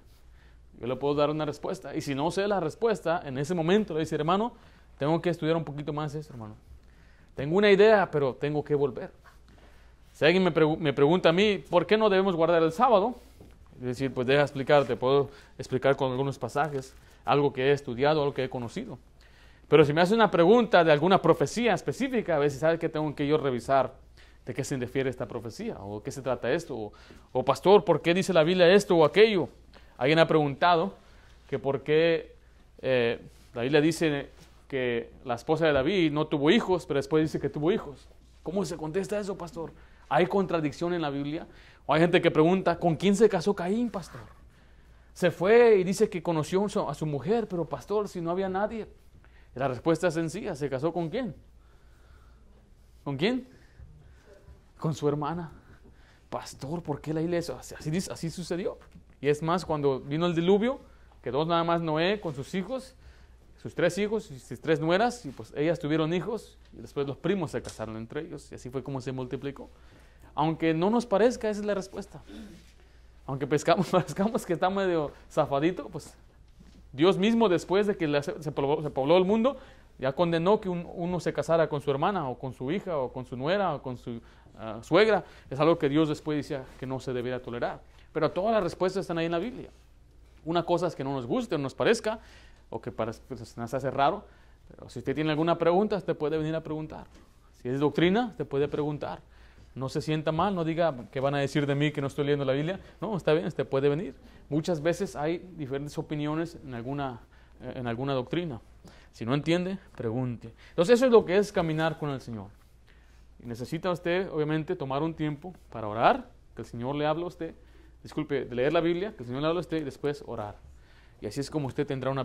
Yo le puedo dar una respuesta. Y si no sé la respuesta, en ese momento le dice, hermano, tengo que estudiar un poquito más esto, hermano. Tengo una idea, pero tengo que volver. Si alguien me, pregunta a mí, ¿por qué no debemos guardar el sábado? Es decir, pues deja explicarte, puedo explicar con algunos pasajes algo que he estudiado, algo que he conocido. Pero si me hace una pregunta de alguna profecía específica, a veces sabe que tengo que yo revisar de qué se refiere esta profecía, o qué se trata esto, o, pastor, ¿por qué dice la Biblia esto o aquello? Alguien ha preguntado que por qué eh, la Biblia dice que la esposa de David no tuvo hijos, pero después dice que tuvo hijos. ¿Cómo se contesta eso, pastor? ¿Hay contradicción en la Biblia? O hay gente que pregunta, ¿con quién se casó Caín, pastor? Se fue y dice que conoció a su mujer, pero pastor, si no había nadie. la respuesta es sencilla, ¿se casó con quién? ¿Con quién? con su hermana. Pastor, ¿por qué la iglesia? Así, así sucedió. Y es más, cuando vino el diluvio, quedó nada más Noé con sus hijos, sus tres hijos y sus tres nueras, y pues ellas tuvieron hijos, y después los primos se casaron entre ellos, y así fue como se multiplicó. Aunque no nos parezca, esa es la respuesta. Aunque pescamos, parezcamos que está medio zafadito, pues Dios mismo después de que se pobló, el mundo, ya condenó que uno se casara con su hermana o con su hija o con su nuera o con su suegra, es algo que Dios después decía que no se debería tolerar. Pero todas las respuestas están ahí en la Biblia. Una cosa es que no nos guste o nos parezca, o que para, pues, nos hace raro, pero si usted tiene alguna pregunta, usted puede venir a preguntar. Si es doctrina, usted puede preguntar. No se sienta mal, no diga que van a decir de mí que no estoy leyendo la Biblia. No, está bien, usted puede venir. Muchas veces hay diferentes opiniones en alguna, eh, en alguna doctrina. Si no entiende, pregunte. Entonces eso es lo que es caminar con el Señor. Y necesita usted, obviamente, tomar un tiempo para orar, que el Señor le hable a usted. Disculpe, de leer la Biblia, que el Señor le hable a usted y después orar. Y así es como usted tendrá una